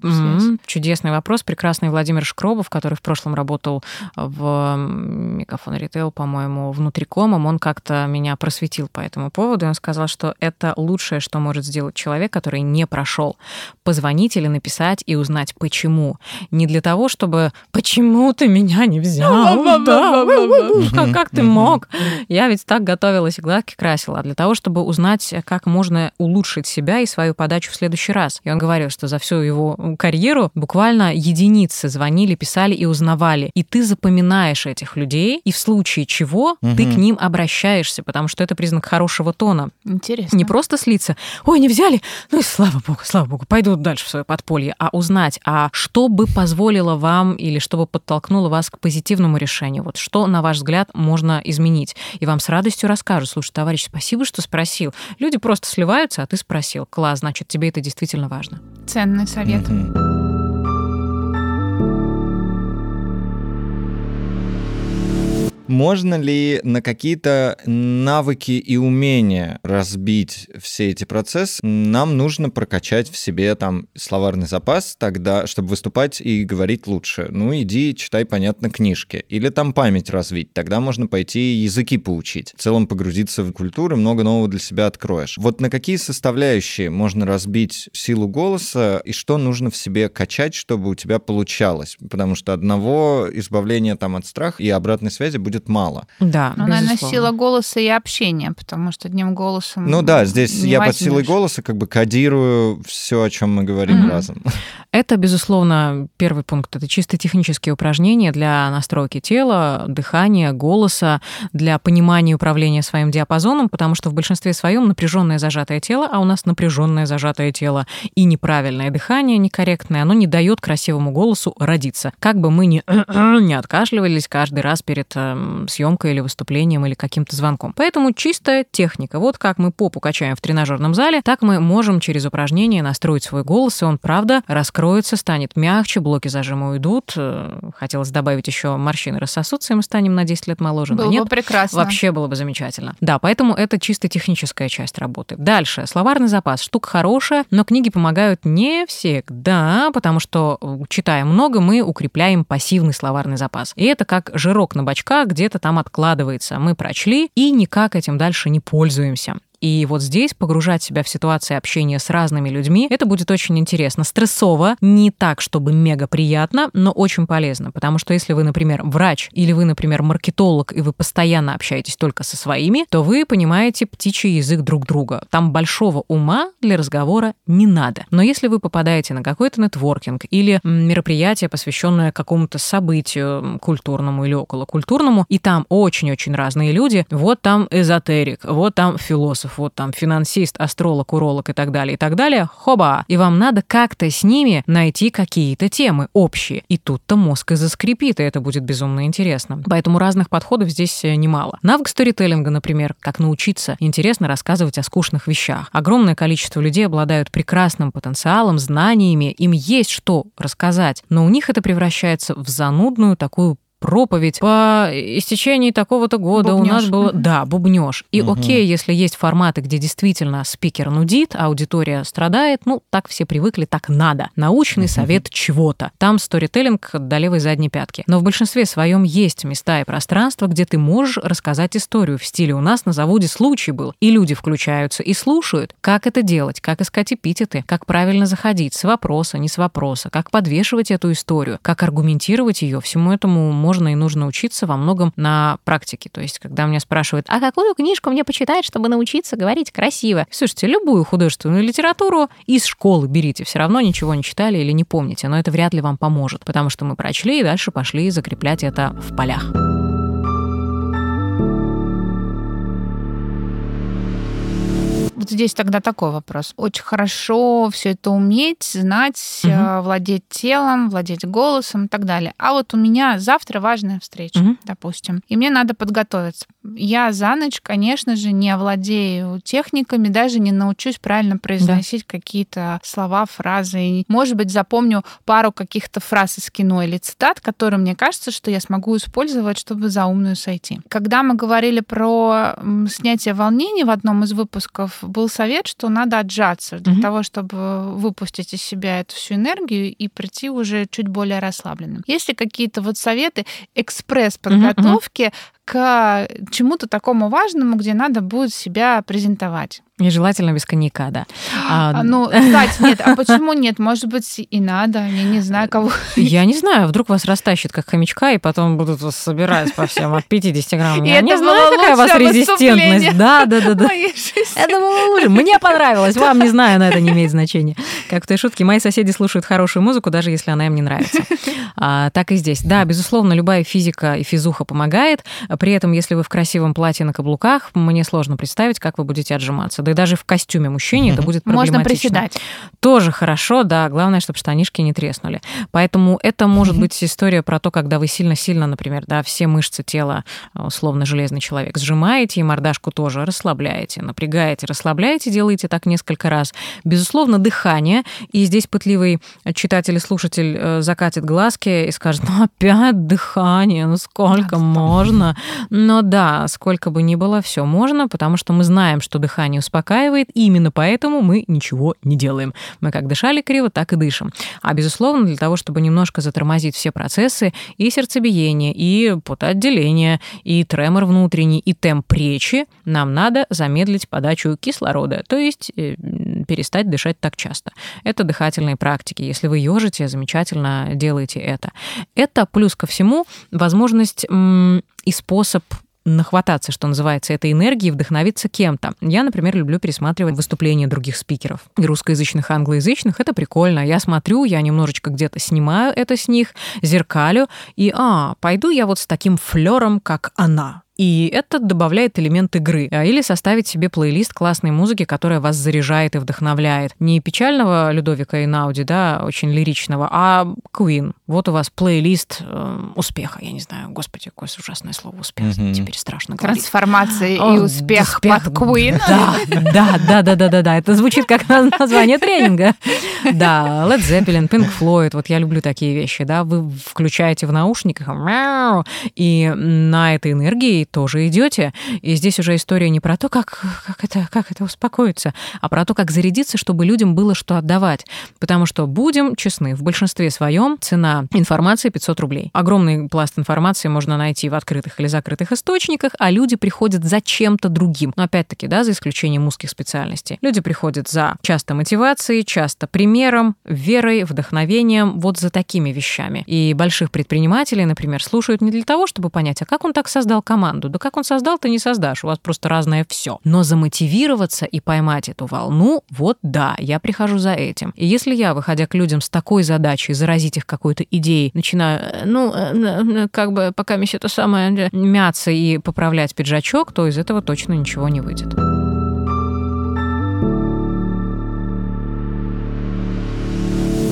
Мгм. Чудесный вопрос. Прекрасный Владимир Шкробов, который в прошлом работал в м, Мегафон Ритейл, по-моему, внутрикомом, он как-то меня просветил по этому поводу. И он сказал, что это лучшее, что может сделать человек, который не прошел. Позвонить или написать и узнать, почему. Не для того, чтобы «почему ты меня не взял?» Да, как- Как ты мог? Я ведь так готовилась и гладки красила. А для того, чтобы узнать, как можно улучшить себя и свою подачу в следующий раз. И он говорил, что за всю его карьеру буквально единицы звонили, писали и узнавали. И ты запоминаешь этих людей, и в случае чего ты Мгм. к ним обращаешься, потому что это признак хорошего тона. Интересно. Не просто слиться, ой, не взяли, ну и слава богу, слава богу, пойду дальше в свое подполье, а узнать, а что бы позволило вам или что бы подтолкнуло вас к позитивному решению, вот что, на ваш взгляд, можно изменить. И вам с радостью расскажут, слушай, товарищ, спасибо, что спросил. Люди просто сливаются, а ты спросил. Класс, значит, тебе это действительно важно. Ценный совет. Mm. Можно ли на какие-то навыки и умения разбить все эти процессы? Нам нужно прокачать в себе там словарный запас тогда, чтобы выступать и говорить лучше. Ну, иди, читай, понятно, книжки. Или там память развить. Тогда можно пойти языки поучить. В целом погрузиться в культуру, много нового для себя откроешь. Вот на какие составляющие можно разбить силу голоса и что нужно в себе качать, чтобы у тебя получалось? Потому что одного избавления там от страха и обратной связи будет мало. Да, Ну, наверное, сила голоса и общения, потому что одним голосом... Ну да, здесь я под силой голоса как бы кодирую все, о чем мы говорим Мгм. разом. Это, безусловно, первый пункт. Это чисто технические упражнения для настройки тела, дыхания, голоса, для понимания и управления своим диапазоном, потому что в большинстве своем напряженное зажатое тело, а у нас напряженное зажатое тело и неправильное дыхание, некорректное, оно не дает красивому голосу родиться. Как бы мы ни, *clears throat* не откашливались каждый раз перед съемкой или выступлением или каким-то звонком. Поэтому чистая техника. Вот как мы попу качаем в тренажерном зале, так мы можем через упражнения настроить свой голос, и он, правда, раскроется, станет мягче, блоки зажима уйдут. Э, Хотелось добавить еще морщины рассосутся, и мы станем на 10 лет моложе. но Было нет, бы прекрасно. Вообще было бы замечательно. Да, поэтому это чисто техническая часть работы. Дальше. Словарный запас. Штука хорошая, но книги помогают не всегда, потому что, э, читая много, мы укрепляем пассивный словарный запас. И это как жирок на бачках где-то там откладывается. Мы прочли и никак этим дальше не пользуемся. И вот здесь погружать себя в ситуации общения с разными людьми, это будет очень интересно. Стрессово, не так, чтобы мега приятно, но очень полезно. Потому что если вы, например, врач или вы, например, маркетолог, и вы постоянно общаетесь только со своими, то вы понимаете птичий язык друг друга. Там большого ума для разговора не надо. Но если вы попадаете на какой-то нетворкинг или мероприятие, посвященное какому-то событию культурному или околокультурному, и там очень-очень разные люди, вот там эзотерик, вот там философ, вот там финансист, астролог, уролог и так далее, и так далее, хоба! И вам надо как-то с ними найти какие-то темы общие. И тут-то мозг и заскрипит, и это будет безумно интересно. Поэтому разных подходов здесь э, немало. Навык сторителлинга, например, как научиться интересно рассказывать о скучных вещах. Огромное количество людей обладают прекрасным потенциалом, знаниями, им есть что рассказать, но у них это превращается в занудную такую проповедь по истечении такого-то года Бубнёж. у нас было... Да, бубнёж. И Мгм. окей, если есть форматы, где действительно спикер нудит, а аудитория страдает, ну, так все привыкли, так надо. Научный Мгм. совет чего-то. Там сторителлинг до левой задней пятки. Но в большинстве своем есть места и пространства, где ты можешь рассказать историю в стиле «у нас на заводе случай был». И люди включаются и слушают, как это делать, как искать эпитеты, как правильно заходить, с вопроса, не с вопроса, как подвешивать эту историю, как аргументировать ее. Всему этому можно и нужно учиться во многом на практике. То есть, когда меня спрашивают, а какую книжку мне почитать, чтобы научиться говорить красиво? Слушайте, любую художественную литературу из школы берите. Все равно ничего не читали или не помните, но это вряд ли вам поможет, потому что мы прочли и дальше пошли закреплять это в полях. Вот здесь тогда такой вопрос. Очень хорошо все это уметь, знать, э, владеть телом, владеть голосом и так далее. А вот у меня завтра важная встреча, Мгм. допустим, и мне надо подготовиться. Я за ночь, конечно же, не овладею техниками, даже не научусь правильно произносить какие-то слова, фразы. Может быть, запомню пару каких-то фраз из кино или цитат, которые мне кажется, что я смогу использовать, чтобы за умную сойти. Когда мы говорили про снятие волнений в одном из выпусков, был совет, что надо отжаться для Мгм. того, чтобы выпустить из себя эту всю энергию и прийти уже чуть более расслабленным. Есть ли какие-то вот советы экспресс-подготовки к чему-то такому важному, где надо будет себя презентовать? И желательно без коньяка, да. А, А, ну, *laughs* кстати, нет, а почему нет? Может быть, и надо, я не знаю, кого. *laughs* Я не знаю, вдруг вас растащит как хомячка, и потом будут вас собирать по всем от 50 грамм. *laughs* И Я не это знаю, было какая у вас резистентность. Да, да, да, да. Это было лучше. Мне понравилось. Вам не знаю, но это не имеет значения. Как в той шутке, мои соседи слушают хорошую музыку, даже если она им не нравится. А, так и здесь. Да, безусловно, любая физика и физуха помогает. При этом, если вы в красивом платье на каблуках, мне сложно представить, как вы будете отжиматься. Да и даже в костюме мужчине это будет Можно проблематично. приседать. Тоже хорошо, да. Главное, чтобы штанишки не треснули. Поэтому это может быть история про то, когда вы сильно-сильно, например, да, все мышцы тела, э, условно железный человек, сжимаете и мордашку тоже расслабляете, напрягаете, расслабляете, делаете так несколько раз. Безусловно, дыхание. И здесь пытливый читатель и слушатель э, закатит глазки и скажет, ну опять дыхание, ну сколько можно? Но да, сколько бы ни было, все можно, потому что мы знаем, что дыхание успокаивает, и именно поэтому мы ничего не делаем. Мы как дышали криво, так и дышим. А, безусловно, для того, чтобы немножко затормозить все процессы, и сердцебиение, и потоотделение, и тремор внутренний, и темп речи, нам надо замедлить подачу кислорода, то есть э, перестать дышать так часто. Это дыхательные практики. Если вы ежите, замечательно делаете это. Это плюс ко всему возможность и способ нахвататься, что называется, этой энергии, вдохновиться кем-то. Я, например, люблю пересматривать выступления других спикеров. И русскоязычных, и англоязычных. Это прикольно. Я смотрю, я немножечко где-то снимаю это с них, зеркалю, и, а, пойду я вот с таким флером, как она. И это добавляет элемент игры. А, Или составить себе плейлист классной музыки, которая вас заряжает и вдохновляет. Не печального Людовика Инауди, да, очень лиричного, а Queen. Вот у вас плейлист э, успеха. Я не знаю, господи, какое ужасное слово успех. Мгм. Теперь страшно говорить. Трансформация и успех успех. под Queen. Да, да, да, да, да, да, да. Это звучит как на- название тренинга. Да, Led Zeppelin, Pink Floyd, вот я люблю такие вещи, да. Вы включаете в наушниках, и на этой энергии тоже идете. И здесь уже история не про то, как, как, это, как это успокоиться, а про то, как зарядиться, чтобы людям было что отдавать. Потому что, будем честны, в большинстве своем цена информации 500 рублей. Огромный пласт информации можно найти в открытых или закрытых источниках, а люди приходят за чем-то другим. Но опять-таки, да, за исключением узких специальностей. Люди приходят за часто мотивацией, часто примером, верой, вдохновением, вот за такими вещами. И больших предпринимателей, например, слушают не для того, чтобы понять, а как он так создал команду. Да как он создал, ты не создашь, у вас просто разное все. Но замотивироваться и поймать эту волну, вот да, я прихожу за этим. И если я, выходя к людям с такой задачей, заразить их какой-то идеей, начинаю, э, ну, э, как бы пока мне это самое э, мяться и поправлять пиджачок, то из этого точно ничего не выйдет.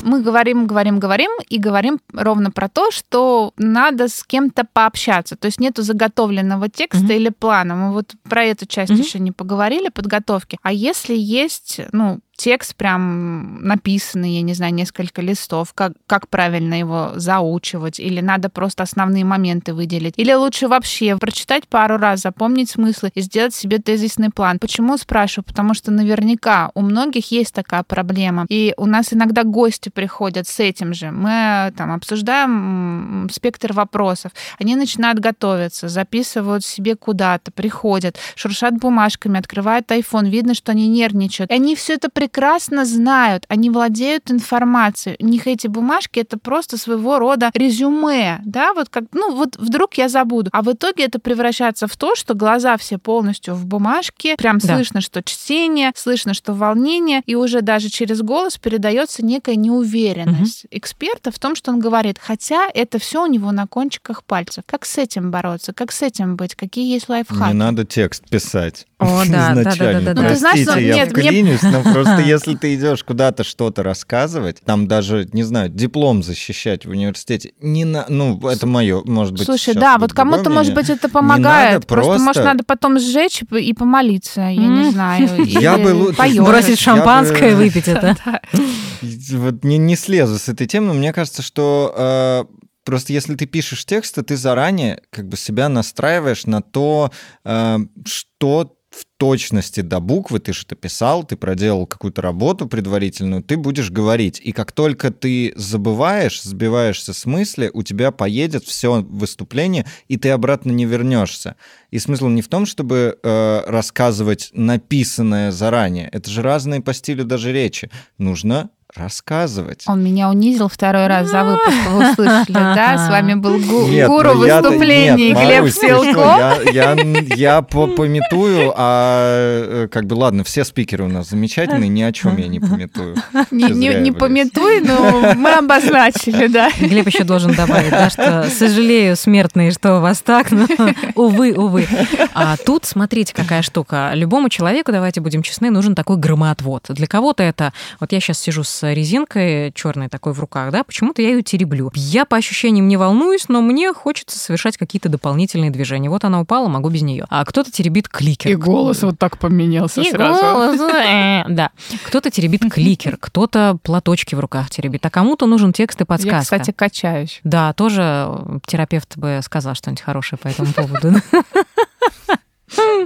Мы говорим, говорим, говорим и говорим ровно про то, что надо с кем-то пообщаться. То есть нету заготовленного текста Мгм. или плана. Мы вот про эту часть Мгм. еще не поговорили, подготовки. А если есть, ну, текст прям написанный, я не знаю, несколько листов, как, как правильно его заучивать, или надо просто основные моменты выделить, или лучше вообще прочитать пару раз, запомнить смыслы и сделать себе тезисный план. Почему спрашиваю? Потому что наверняка у многих есть такая проблема, и у нас иногда гости приходят с этим же. Мы там обсуждаем спектр вопросов, они начинают готовиться, записывают себе куда-то, приходят, шуршат бумажками, открывают iPhone, видно, что они нервничают. И они все это прекрасно знают, они владеют информацией. У них эти бумажки это просто своего рода резюме, да, вот как, ну вот вдруг я забуду. А в итоге это превращается в то, что глаза все полностью в бумажке, прям да. слышно, что чтение, слышно, что волнение, и уже даже через голос передается некая неуверенность угу. эксперта в том, что он говорит, хотя это все у него на кончиках пальцев. Как с этим бороться? Как с этим быть? Какие есть лайфхаки? Не надо текст писать. О, *laughs* да, да, да, да, да. Ну, ты знаешь, что... я нет, вклинюсь, мне... но просто если ты идешь куда-то что-то рассказывать, там даже, не знаю, диплом защищать в университете, не на, ну, это мое, может быть. Слушай, да, вот кому-то, может быть, это помогает. Просто, просто, может, надо потом сжечь и помолиться, я не знаю. *laughs* Я бы бросить шампанское и выпить это. *laughs* Вот не слезу с этой темы, но мне кажется, что э, Просто если ты пишешь тексты, ты заранее как бы себя настраиваешь на то, э, что в точности до буквы, ты что-то писал, ты проделал какую-то работу предварительную, ты будешь говорить. И как только ты забываешь, сбиваешься с мысли, у тебя поедет все выступление, и ты обратно не вернешься. И смысл не в том, чтобы э, рассказывать написанное заранее. Это же разные по стилю даже речи. Нужно рассказывать. Он меня унизил второй раз за выпуск, вы услышали, да? С вами был гу- нет, гуру ну выступлений нет, Глеб Силко. Я, я, я пометую, а э, как бы ладно, все спикеры у нас замечательные, ни о чем я не пометую. Не, не, не пометуй, но мы обозначили, да. Глеб еще должен добавить, да, что сожалею, смертные, что у вас так, но увы, увы. А тут смотрите, какая штука. Любому человеку, давайте будем честны, нужен такой громоотвод. Для кого-то это, вот я сейчас сижу с резинкой черной такой в руках, да, почему-то я ее тереблю. Я по ощущениям не волнуюсь, но мне хочется совершать какие-то дополнительные движения. Вот она упала, могу без нее. А кто-то теребит кликер. И голос вот так поменялся И сразу. Голос, э, да. Кто-то теребит кликер, кто-то платочки в руках теребит, а кому-то нужен текст и подсказка. Я, кстати, качаюсь. Да, тоже терапевт бы сказал что-нибудь хорошее по этому поводу.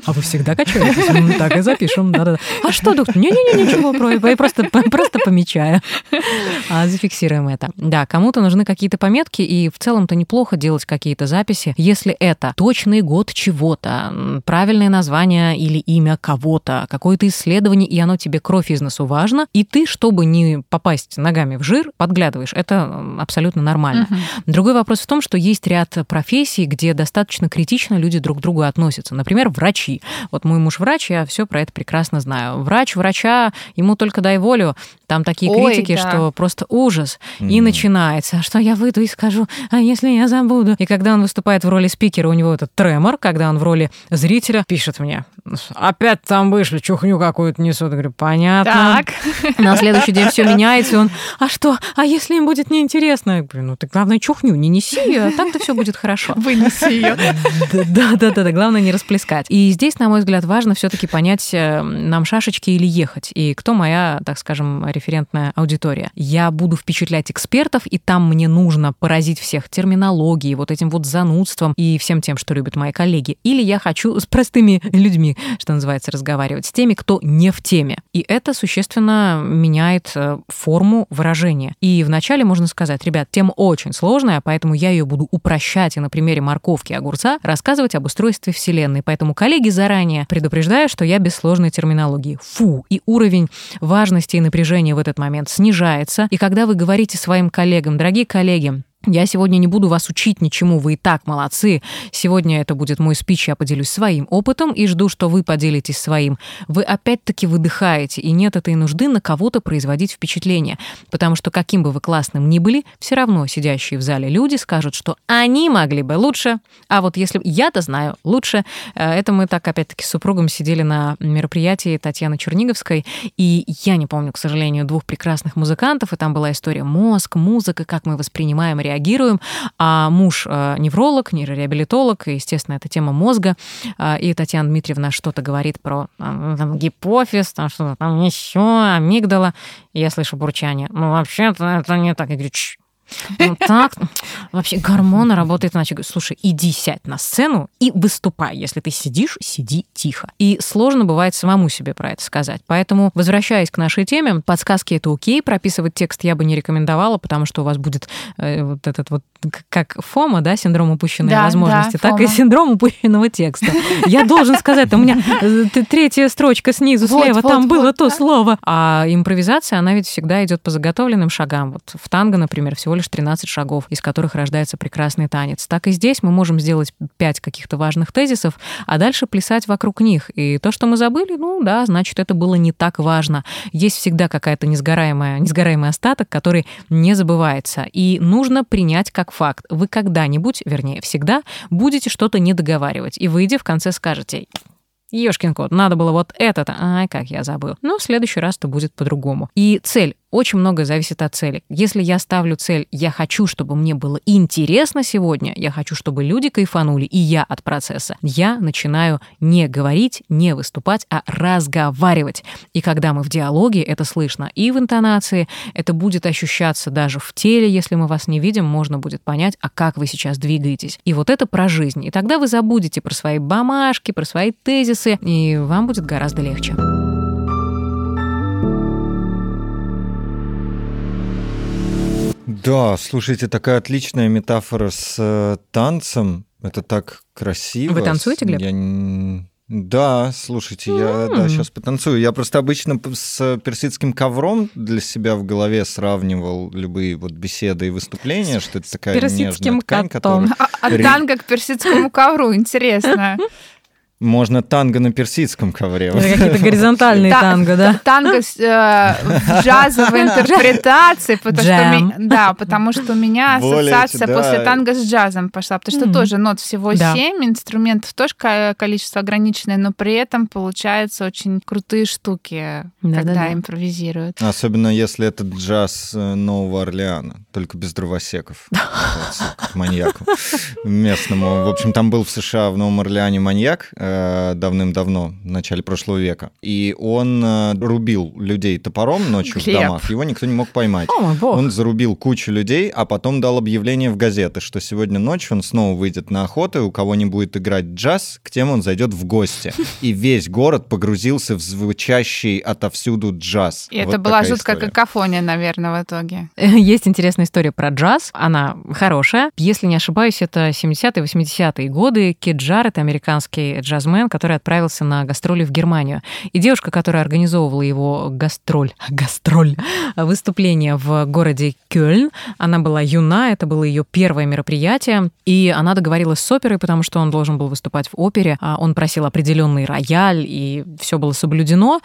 А вы всегда качаетесь? Ну, так и запишем. Да-да. А что, доктор? Не-не-не, ничего, я просто, просто помечаю. А, зафиксируем это. Да, кому-то нужны какие-то пометки, и в целом-то неплохо делать какие-то записи, если это точный год чего-то, правильное название или имя кого-то, какое-то исследование, и оно тебе кровь из носу важно, и ты, чтобы не попасть ногами в жир, подглядываешь. Это абсолютно нормально. Угу. Другой вопрос в том, что есть ряд профессий, где достаточно критично люди друг к другу относятся. Например, врачи. Вот мой муж врач, я все про это прекрасно знаю. Врач врача, ему только дай волю, там такие Ой, критики, да. что просто ужас. Mm. И начинается, что я выйду и скажу, а если я забуду? И когда он выступает в роли спикера, у него этот тремор, когда он в роли зрителя пишет мне, опять там вышли, чухню какую-то несут. Говорю, понятно. Так. На следующий день все меняется, и он, а что, а если им будет неинтересно? Я говорю, ну ты главное чухню не неси ее, а так-то все будет хорошо. Вынеси ее. Да, да, да, да, главное не расплескать. И здесь, на мой взгляд, важно все-таки понять, э, нам шашечки или ехать, и кто моя, так скажем, референтная аудитория. Я буду впечатлять экспертов, и там мне нужно поразить всех терминологией, вот этим вот занудством и всем тем, что любят мои коллеги. Или я хочу с простыми людьми, что называется, разговаривать, с теми, кто не в теме. И это существенно меняет э, форму выражения. И вначале можно сказать, ребят, тема очень сложная, поэтому я ее буду упрощать и на примере морковки и огурца рассказывать об устройстве Вселенной. Поэтому, коллеги, заранее предупреждаю, что я без сложной терминологии. Фу! И уровень важности и напряжения в этот момент снижается. И когда вы говорите своим коллегам, дорогие коллеги, я сегодня не буду вас учить ничему, вы и так молодцы. Сегодня это будет мой спич, я поделюсь своим опытом и жду, что вы поделитесь своим. Вы опять-таки выдыхаете, и нет этой нужды на кого-то производить впечатление. Потому что каким бы вы классным ни были, все равно сидящие в зале люди скажут, что они могли бы лучше. А вот если я-то знаю лучше, э, это мы так опять-таки с супругом сидели на мероприятии Татьяны Черниговской, и я не помню, к сожалению, двух прекрасных музыкантов, и там была история мозг, музыка, как мы воспринимаем реальность реагируем. А муж э, невролог, нейрореабилитолог, и, естественно, это тема мозга. Э, и Татьяна Дмитриевна что-то говорит про там, гипофиз, там что-то там еще, амигдала. И я слышу бурчание. Ну, вообще-то это не так. Я говорю, ну, так, вообще гормоны работают иначе. Слушай, иди сядь на сцену и выступай. Если ты сидишь, сиди тихо. И сложно бывает самому себе про это сказать. Поэтому, возвращаясь к нашей теме, подсказки это окей, прописывать текст я бы не рекомендовала, потому что у вас будет э, вот этот вот как ФОМа, да, синдром упущенной да, возможности, да, так фома. и синдром упущенного текста. Я должен сказать, у меня э, третья строчка снизу слева, там было то слово. А импровизация, она ведь всегда идет по заготовленным шагам. Вот в танго, например, всего лишь 13 шагов, из которых рождается прекрасный танец. Так и здесь мы можем сделать 5 каких-то важных тезисов, а дальше плясать вокруг них. И то, что мы забыли, ну да, значит, это было не так важно. Есть всегда какая-то несгораемая, несгораемый остаток, который не забывается. И нужно принять как факт. Вы когда-нибудь, вернее, всегда будете что-то недоговаривать. И выйдя в конце скажете, Ёшкин кот, надо было вот это-то. Ай, как я забыл. Но в следующий раз это будет по-другому. И цель очень многое зависит от цели. Если я ставлю цель, я хочу, чтобы мне было интересно сегодня, я хочу, чтобы люди кайфанули, и я от процесса, я начинаю не говорить, не выступать, а разговаривать. И когда мы в диалоге, это слышно и в интонации, это будет ощущаться даже в теле, если мы вас не видим, можно будет понять, а как вы сейчас двигаетесь. И вот это про жизнь. И тогда вы забудете про свои бумажки, про свои тезисы, и вам будет гораздо легче. Да, слушайте, такая отличная метафора с э, танцем. Это так красиво. Вы танцуете, Глеб? Я... Да, слушайте, mm-hmm. я да, сейчас потанцую. Я просто обычно с персидским ковром для себя в голове сравнивал любые вот беседы и выступления, что это такая нежная ткань, котом. которая... А, а танго к персидскому ковру, интересно. *laughs* Можно танго на персидском ковре. Какие-то *laughs* горизонтальные танго, да? Танго э, в джазовой *laughs* интерпретации, потому что, да, потому что у меня *laughs* ассоциация после танго с джазом пошла, потому что тоже нот всего семь, инструментов тоже количество ограниченное, но при этом получаются очень крутые штуки, когда импровизируют. Особенно если это джаз э, Нового Орлеана, только без дровосеков. Маньяку местному. В общем, там был в США в Новом Орлеане маньяк, Э, давным-давно, в начале прошлого века. И он э, рубил людей топором ночью Глеб. в домах. Его никто не мог поймать. О, мой бог. Он зарубил кучу людей, а потом дал объявление в газеты, что сегодня ночью он снова выйдет на охоту, и у кого не будет играть джаз, к тем он зайдет в гости. И весь город погрузился в звучащий отовсюду джаз. И вот это была жуткая история. какофония, наверное, в итоге. *laughs* Есть интересная история про джаз. Она хорошая. Если не ошибаюсь, это 70-е, 80-е годы. Кид Джаред, американский джаз джазмен, который отправился на гастроли в Германию. И девушка, которая организовывала его гастроль, *laughs* гастроль, выступление в городе Кёльн, она была юна, это было ее первое мероприятие, и она договорилась с оперой, потому что он должен был выступать в опере. А он просил определенный рояль, и все было соблюдено,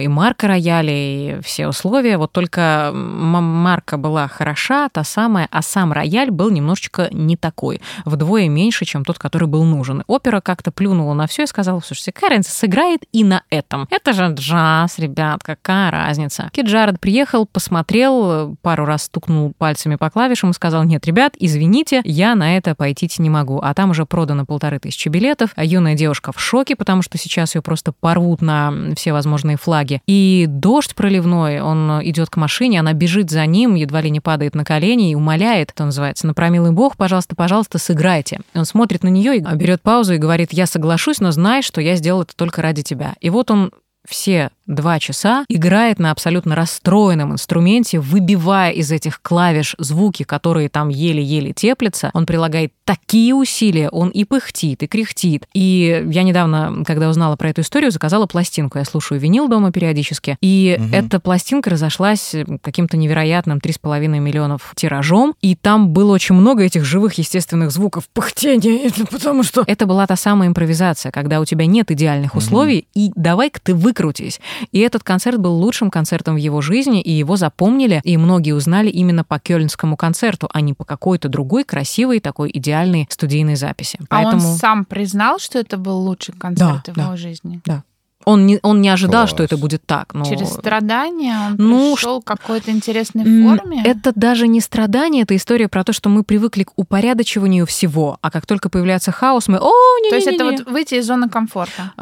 и марка рояля, и все условия. Вот только марка была хороша, та самая, а сам рояль был немножечко не такой, вдвое меньше, чем тот, который был нужен. Опера как-то плюнула на все все и сказала, слушайте, какая сыграет и на этом. Это же джаз, ребят, какая разница. Кит Джаред приехал, посмотрел, пару раз стукнул пальцами по клавишам и сказал, нет, ребят, извините, я на это пойти не могу. А там уже продано полторы тысячи билетов, а юная девушка в шоке, потому что сейчас ее просто порвут на все возможные флаги. И дождь проливной, он идет к машине, она бежит за ним, едва ли не падает на колени и умоляет, это называется, на промилый бог, пожалуйста, пожалуйста, сыграйте. Он смотрит на нее, берет паузу и говорит, я соглашусь, но знай, что я сделал это только ради тебя. И вот он все два часа играет на абсолютно расстроенном инструменте, выбивая из этих клавиш звуки, которые там еле-еле теплятся. Он прилагает такие усилия, он и пыхтит, и кряхтит. И я недавно, когда узнала про эту историю, заказала пластинку. Я слушаю винил дома периодически. И угу. эта пластинка разошлась каким-то невероятным 3,5 миллионов тиражом. И там было очень много этих живых естественных звуков пыхтения, *laughs* потому что это была та самая импровизация, когда у тебя нет идеальных условий, угу. и давай-ка ты выкрутись. И этот концерт был лучшим концертом в его жизни, и его запомнили, и многие узнали именно по кёльнскому концерту, а не по какой-то другой красивой такой идеальной студийной записи. А Поэтому... он сам признал, что это был лучший концерт да, в да, его жизни? Да. Он не, он не ожидал, Класс. что это будет так. Но... Через страдания он Ну, пришел к какой-то интересной форме. Это даже не страдание, это история про то, что мы привыкли к упорядочиванию всего, а как только появляется хаос, мы, о, не То есть это вот выйти из зоны комфорта.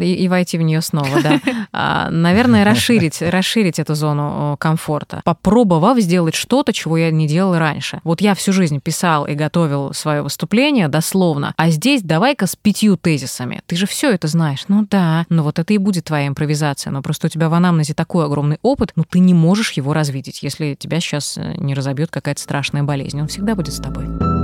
и, и войти в нее снова, да. *laughs* А, Наверное, расширить, расширить эту зону комфорта, попробовав сделать что-то, чего я не делала раньше. Вот я всю жизнь писал и готовил свое выступление дословно, а здесь давай-ка с пятью тезисами. Ты же все это знаешь. Ну да, ну вот это и будет твоя импровизация. Но просто у тебя в анамнезе такой огромный опыт, ну ты не можешь его развидеть, если тебя сейчас э, не разобьет какая-то страшная болезнь. Он всегда будет с тобой.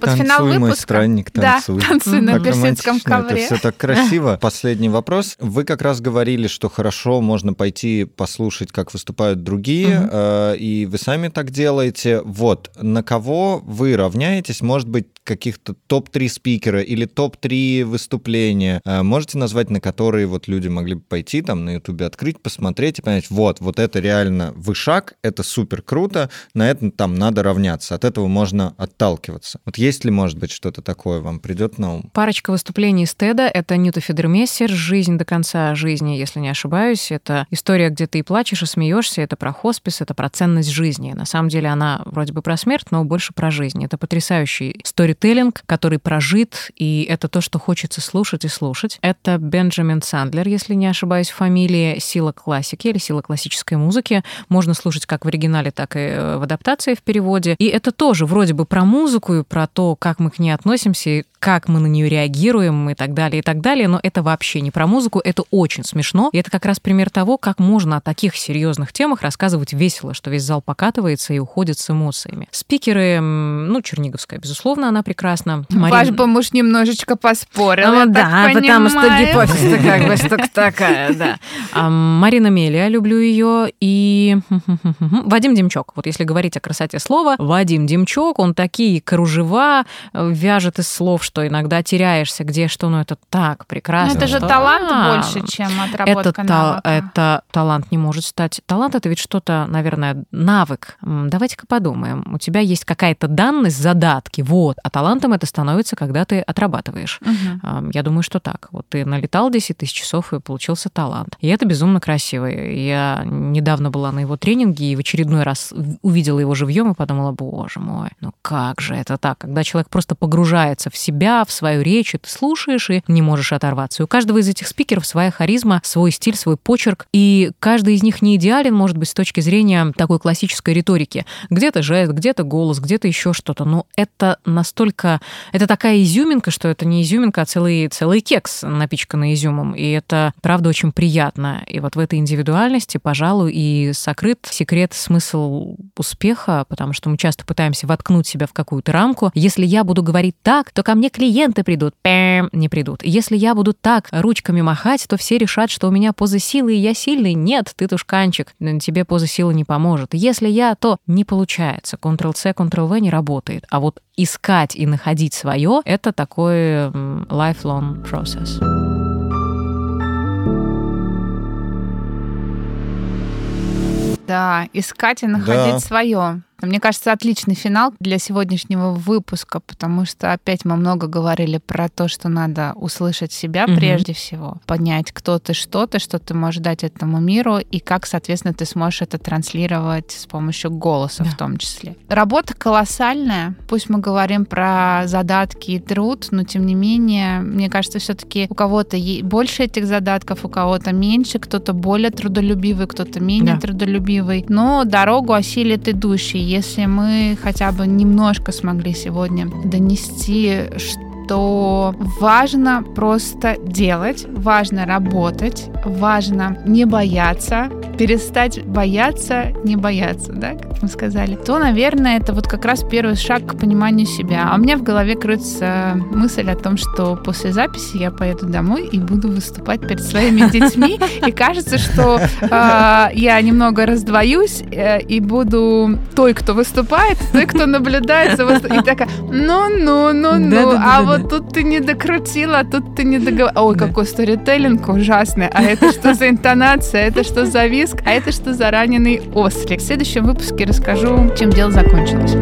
Под финал Танцуй, мой выпуска. странник, Да, танцуй. танцуй на персидском ковре. Это все так красиво. *laughs* Последний вопрос. Вы как раз говорили, что хорошо можно пойти послушать, как выступают другие, э, и вы сами так делаете. Вот, на кого вы равняетесь? Может быть, каких-то топ-3 спикера или топ-3 выступления? Э, Можете назвать, на которые вот люди могли бы пойти, там, на Ютубе открыть, посмотреть и понять, вот, вот это реально вышаг, это супер круто, на этом там надо равняться. От этого можно отталкиваться. Вот есть ли, может быть, что-то такое вам придет на ум? Парочка выступлений из Теда — это Ньюта Федермессер «Жизнь до конца жизни», если не ошибаюсь. Это история, где ты и плачешь, и смеешься. Это про хоспис, это про ценность жизни. На самом деле она вроде бы про смерть, но больше про жизнь. Это потрясающий сторителлинг, который прожит, и это то, что хочется слушать и слушать. Это Бенджамин Сандлер, если не ошибаюсь, фамилия «Сила классики» или «Сила классической музыки». Можно слушать как в оригинале, так и э, в адаптации в переводе. И это тоже вроде бы про музыку и про то, как мы к ней относимся, как мы на нее реагируем и так далее, и так далее. Но это вообще не про музыку, это очень смешно. И это как раз пример того, как можно о таких серьезных темах рассказывать весело, что весь зал покатывается и уходит с эмоциями. Спикеры, ну, Черниговская, безусловно, она прекрасна. Ваш Марина- бы муж немножечко поспорил, ну, да, потому что гипофиз *laughs* как бы штука такая, да. А, Марина Мелия, люблю ее, и *laughs* Вадим Демчок. Вот если говорить о красоте слова, Вадим Демчок, он такие кружева э, вяжет из слов, что иногда теряешься, где что, ну это так Ну, прекрасно. это же что- талант А, больше, чем это, отработка та- навыка. это талант не может стать. Талант это ведь что-то, наверное, навык. Давайте-ка подумаем. У тебя есть какая-то данность, задатки, вот. А талантом это становится, когда ты отрабатываешь. Ам, Я думаю, что так. Вот ты налетал 10 тысяч часов и получился талант. И это безумно красиво. Я недавно была на его тренинге и в очередной раз увидела его живьем и подумала, боже мой, ну как же это так? Когда человек просто погружается в себя, в свою речь, и ты слушаешь и не можешь оторваться. И у каждого из этих спикеров своя харизма, свой стиль, свой почерк. И каждый из них не идеален, может быть, с точки зрения такой классической риторики. Где-то жест, где-то голос, где-то еще что-то. Но это настолько... Это такая изюминка, что это не изюминка, а целый, целый кекс, напичканный изюмом. И это, правда, очень приятно. И вот в этой индивидуальности, пожалуй, и сокрыт секрет, смысл успеха, потому что мы часто пытаемся воткнуть себя в какую-то рамку. Если я буду говорить так, то ко мне клиенты придут. Пэм, не придут. Если я буду так ручками махать, то все решат, что у меня поза силы, и я сильный. Нет, ты тушканчик, тебе поза силы не поможет. Если я, то не получается. Ctrl-C, Ctrl-V не работает. А вот искать и находить свое — это такой lifelong process. Да, искать и находить Да. свое. Мне кажется, отличный финал для сегодняшнего выпуска, потому что опять мы много говорили про то, что надо услышать себя Мгм. прежде всего, понять, кто ты, что ты, что ты можешь дать этому миру, и как, соответственно, ты сможешь это транслировать с помощью голоса Да. в том числе. Работа колоссальная. Пусть мы говорим про задатки и труд, но тем не менее, мне кажется, все-таки у кого-то больше этих задатков, у кого-то меньше, кто-то более трудолюбивый, кто-то менее Да. трудолюбивый. Но дорогу осилит идущий. Если мы хотя бы немножко смогли сегодня донести, что важно просто делать, важно работать, важно не бояться, перестать бояться, не бояться, да, как мы сказали, то, наверное, это вот как раз первый шаг к пониманию себя. А у меня в голове крутится мысль о том, что после записи я поеду домой и буду выступать перед своими детьми, и кажется, что э, я немного раздвоюсь э, и буду той, кто выступает, той, кто наблюдает за выступ- И такая, ну-ну-ну-ну, а вот тут ты не докрутила, тут ты не договорила. Ой, Да. какой сторителлинг ужасный. А это что за интонация? Это что за виск? А это что за раненый ослик? В следующем выпуске расскажу, чем дело закончилось.